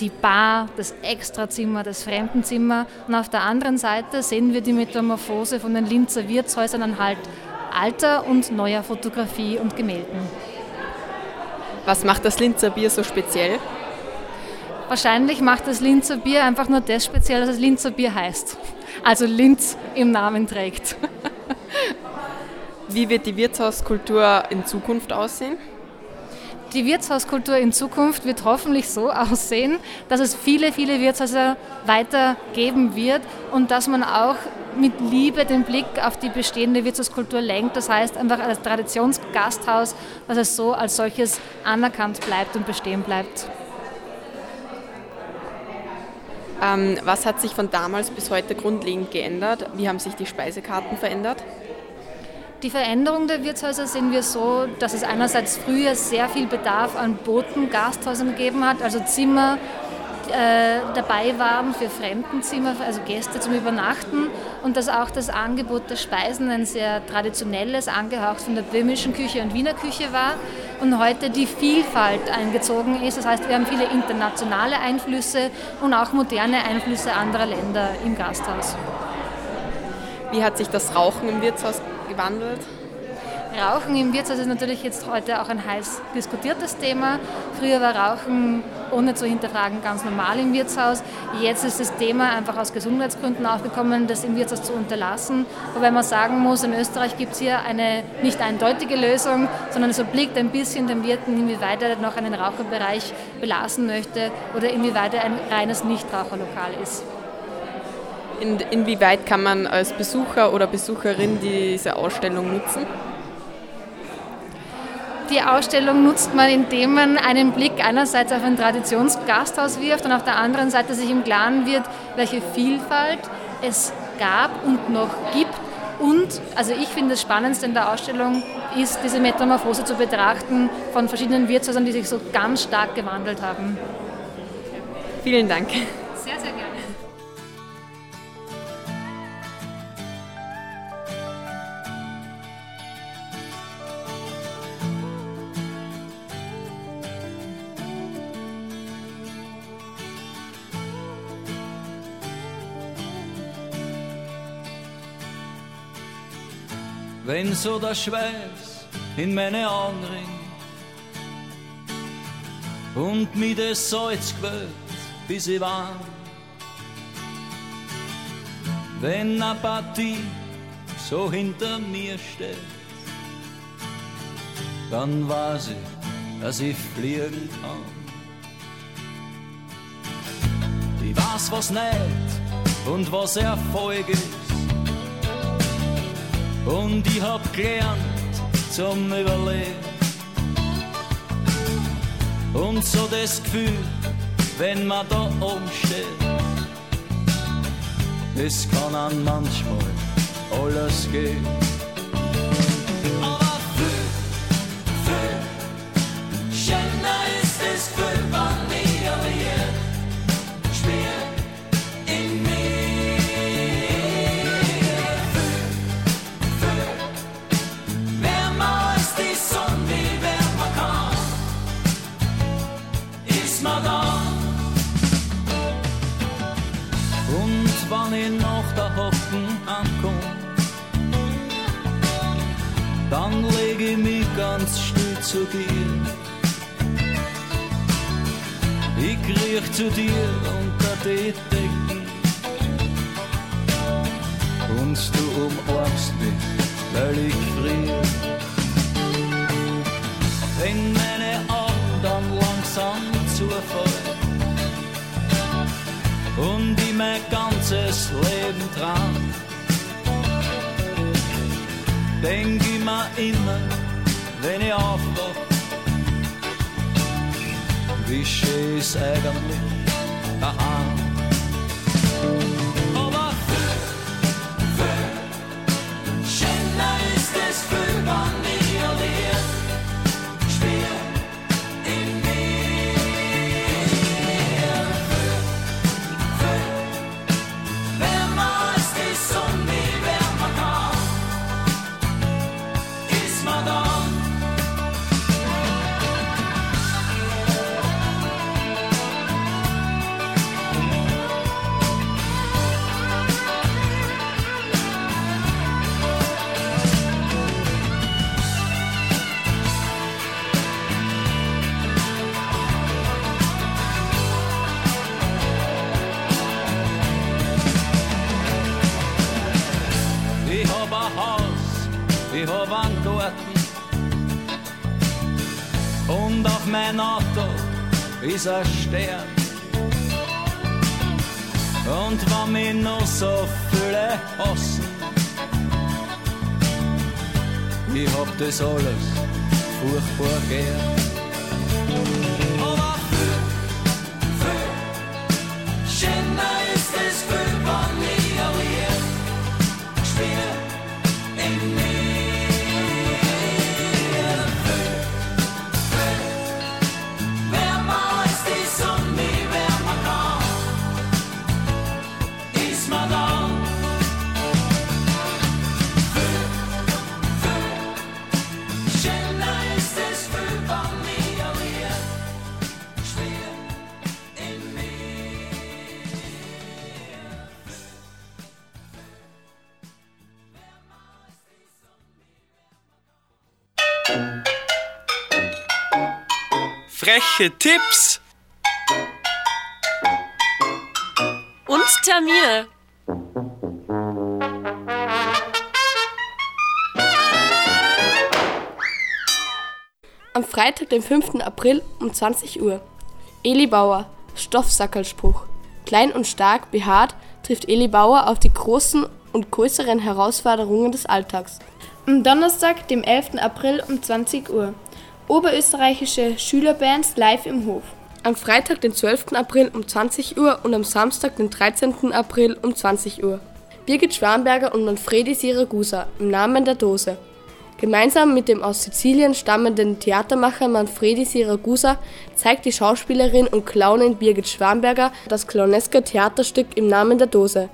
Speaker 6: die Bar, das Extrazimmer, das Fremdenzimmer. Und auf der anderen Seite sehen wir die Metamorphose von den Linzer Wirtshäusern anhalt alter und neuer Fotografie und Gemälden.
Speaker 1: Was macht das Linzer Bier so speziell?
Speaker 6: Wahrscheinlich macht das Linzer Bier einfach nur das speziell, dass es Linzer Bier heißt. Also Linz im Namen trägt.
Speaker 1: Wie wird die Wirtshauskultur in Zukunft aussehen?
Speaker 6: Die Wirtshauskultur in Zukunft wird hoffentlich so aussehen, dass es viele, viele Wirtshäuser weiter geben wird und dass man auch mit Liebe den Blick auf die bestehende Wirtshauskultur lenkt. Das heißt einfach als Traditionsgasthaus, dass es so als solches anerkannt bleibt und bestehen bleibt.
Speaker 1: Ähm, was hat sich von damals bis heute grundlegend geändert? Wie haben sich die Speisekarten verändert?
Speaker 6: Die Veränderung der Wirtshäuser sehen wir so, dass es einerseits früher sehr viel Bedarf an Booten, Gasthäusern gegeben hat, also Zimmer äh, dabei waren für Fremdenzimmer, also Gäste zum Übernachten und dass auch das Angebot der Speisen ein sehr traditionelles, angehaucht von der böhmischen Küche und Wiener Küche war und heute die Vielfalt eingezogen ist. Das heißt, wir haben viele internationale Einflüsse und auch moderne Einflüsse anderer Länder im Gasthaus.
Speaker 1: Wie hat sich das Rauchen im Wirtshaus gewandelt?
Speaker 6: Rauchen im Wirtshaus ist natürlich jetzt heute auch ein heiß diskutiertes Thema. Früher war Rauchen ohne zu hinterfragen ganz normal im Wirtshaus. Jetzt ist das Thema einfach aus Gesundheitsgründen aufgekommen, das im Wirtshaus zu unterlassen. Wobei man sagen muss, in Österreich gibt es hier eine nicht eindeutige Lösung, sondern es obliegt ein bisschen dem Wirten, inwieweit er noch einen Raucherbereich belassen möchte oder inwieweit er ein reines Nichtraucherlokal ist.
Speaker 1: In, inwieweit kann man als Besucher oder Besucherin diese Ausstellung nutzen?
Speaker 6: Die Ausstellung nutzt man, indem man einen Blick einerseits auf ein Traditionsgasthaus wirft und auf der anderen Seite sich im Klaren wird, welche Vielfalt es gab und noch gibt. Und, also ich finde das Spannendste in der Ausstellung ist, diese Metamorphose zu betrachten von verschiedenen Wirtshäusern, die sich so ganz stark gewandelt haben.
Speaker 1: Vielen Dank.
Speaker 6: Sehr, sehr gerne.
Speaker 2: Wenn so der Schweiß in meine Augen rinnt und mir das Salz quält, bis ich warm. Wenn Partie so hinter mir steht, dann weiß ich, dass ich fliegen kann. Ich weiß, was nicht und was Erfolg ist und ich hab gelernt zum Überleben. Und so das Gefühl, wenn man da oben steht, es kann an manchmal alles gehen. Ganz still zu dir. Ich kriech zu dir unter die Decken und du umarmst mich, weil ich friere. Wenn meine Augen dann langsam zufallen und ich mein ganzes Leben dran, denk ich mir immer, wenn ich aufwach, wie schön ein Stern. Und wenn mich noch so viele hassen, ich hab das alles
Speaker 13: Freche Tipps und Termine.
Speaker 14: Am Freitag, den 5. April um 20 Uhr. Eli Bauer, Stoffsackerlspruch. Klein und stark behaart trifft Eli Bauer auf die großen und größeren Herausforderungen des Alltags.
Speaker 15: Am Donnerstag, dem 11. April um 20 Uhr. Oberösterreichische Schülerbands live im Hof.
Speaker 14: Am Freitag, den 12. April um 20 Uhr und am Samstag, den 13. April um 20 Uhr. Birgit Schwamberger und Manfredi Siragusa im Namen der Dose. Gemeinsam mit dem aus Sizilien stammenden Theatermacher Manfredi Siragusa zeigt die Schauspielerin und Clownin Birgit Schwamberger das clowneske Theaterstück im Namen der Dose.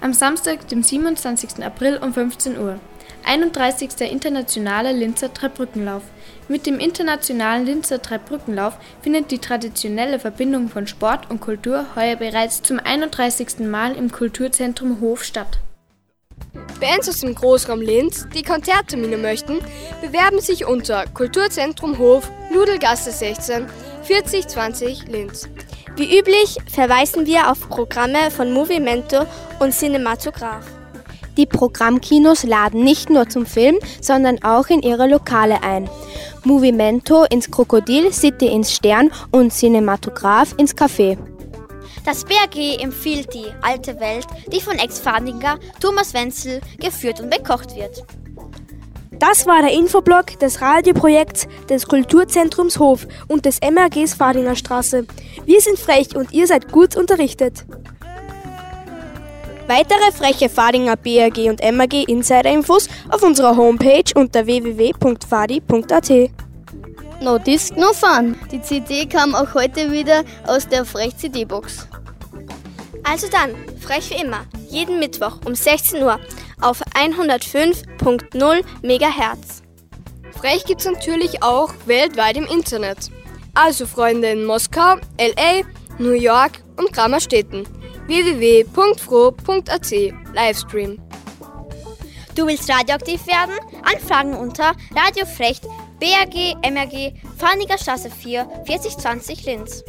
Speaker 15: Am Samstag, dem 27. April um 15 Uhr. 31. Internationaler Linzer Treibbrückenlauf. Mit dem Internationalen Linzer Treibbrückenlauf findet die traditionelle Verbindung von Sport und Kultur heuer bereits zum 31. Mal im Kulturzentrum Hof statt.
Speaker 16: Bands aus dem Großraum Linz, die Konzerttermine möchten, bewerben sich unter Kulturzentrum Hof, Nudelgasse 16, 4020 Linz.
Speaker 17: Wie üblich verweisen wir auf Programme von Movimento und Cinematograph. Die Programmkinos laden nicht nur zum Film, sondern auch in ihre Lokale ein. Movimento ins Krokodil, City ins Stern und Cinematograph ins Café.
Speaker 18: Das BRG empfiehlt die alte Welt, die von Ex-Fadinger Thomas Wenzel geführt und bekocht wird.
Speaker 16: Das war der Infoblog des Radioprojekts des Kulturzentrums Hof und des MRGs Fadinger Straße. Wir sind frech und ihr seid gut unterrichtet. Weitere freche Fadinger BRG und MRG Insider-Infos auf unserer Homepage unter www.fadi.at.
Speaker 18: No Disc, no Fun. Die CD kam auch heute wieder aus der Frech-CD-Box.
Speaker 17: Also dann, frech wie immer, jeden Mittwoch um 16 Uhr auf 105.0 MHz.
Speaker 16: Frech gibt's natürlich auch weltweit im Internet. Also Freunde in Moskau, LA, New York und Grammerstädten. www.fro.at Livestream.
Speaker 18: Du willst radioaktiv werden? Anfragen unter Radiofrecht BRG MRG Farniger Straße 4 4020 Linz.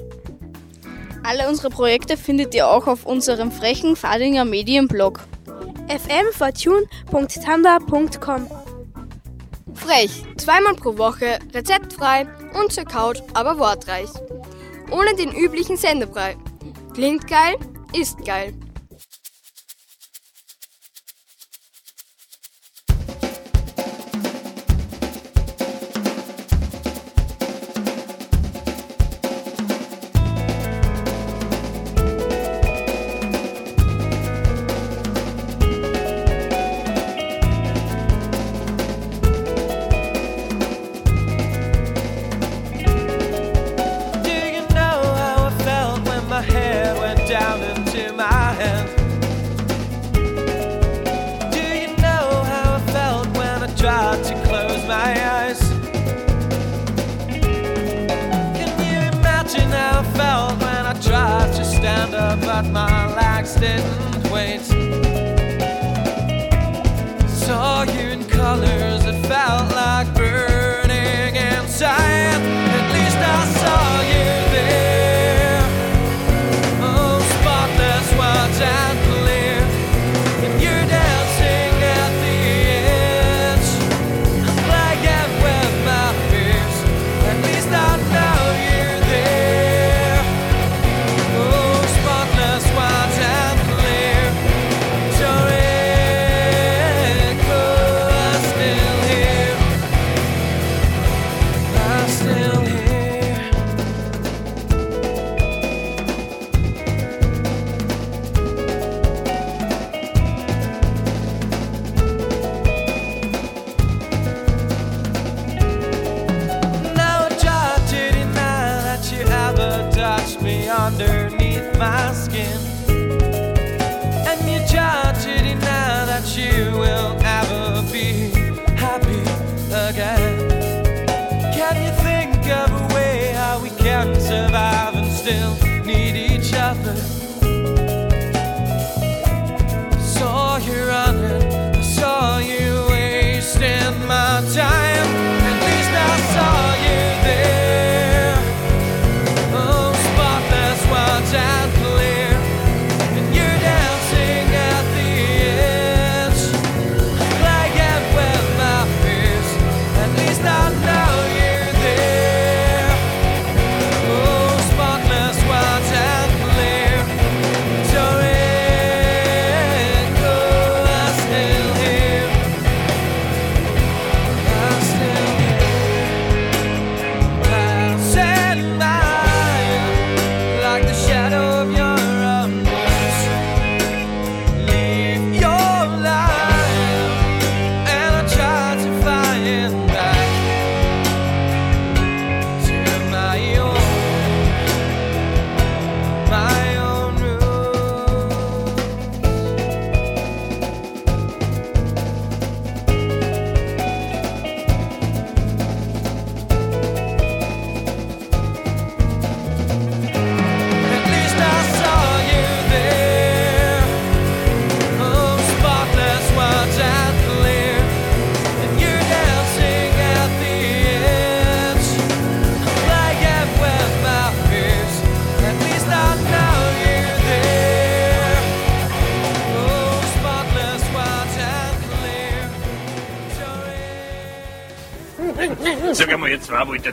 Speaker 16: Alle unsere Projekte findet ihr auch auf unserem frechen Fadinger Medienblog fmfortune.tanda.com Frech, zweimal pro Woche, rezeptfrei und zur Couch, aber wortreich. Ohne den üblichen Sendebrei. Klingt geil, ist geil.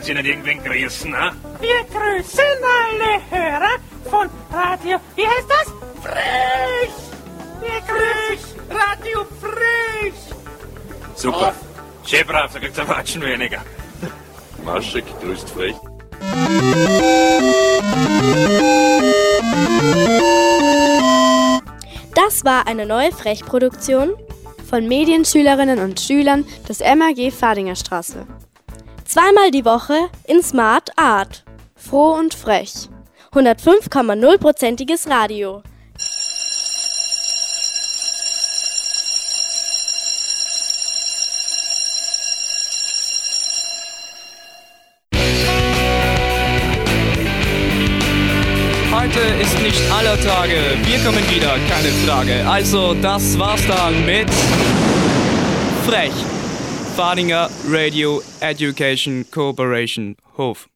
Speaker 19: sie nicht irgendwen grüßen, ne?
Speaker 20: Wir grüßen alle Hörer von Radio, wie heißt das? Frisch! Wir grüßen Radio Frisch!
Speaker 19: Super. Oh. Schön brav, da gibt's ein Watschen weniger.
Speaker 21: Maschek grüßt frech.
Speaker 17: Das war eine neue Frechproduktion von Medienschülerinnen und Schülern des MAG Fadingerstraße. Straße. Zweimal die Woche in Smart Art. Froh und frech. 105,0%iges Radio.
Speaker 22: Heute ist nicht aller Tage. Wir kommen wieder, keine Frage. Also, das war's dann mit Frech. Fadinger Radio Education Corporation Hof.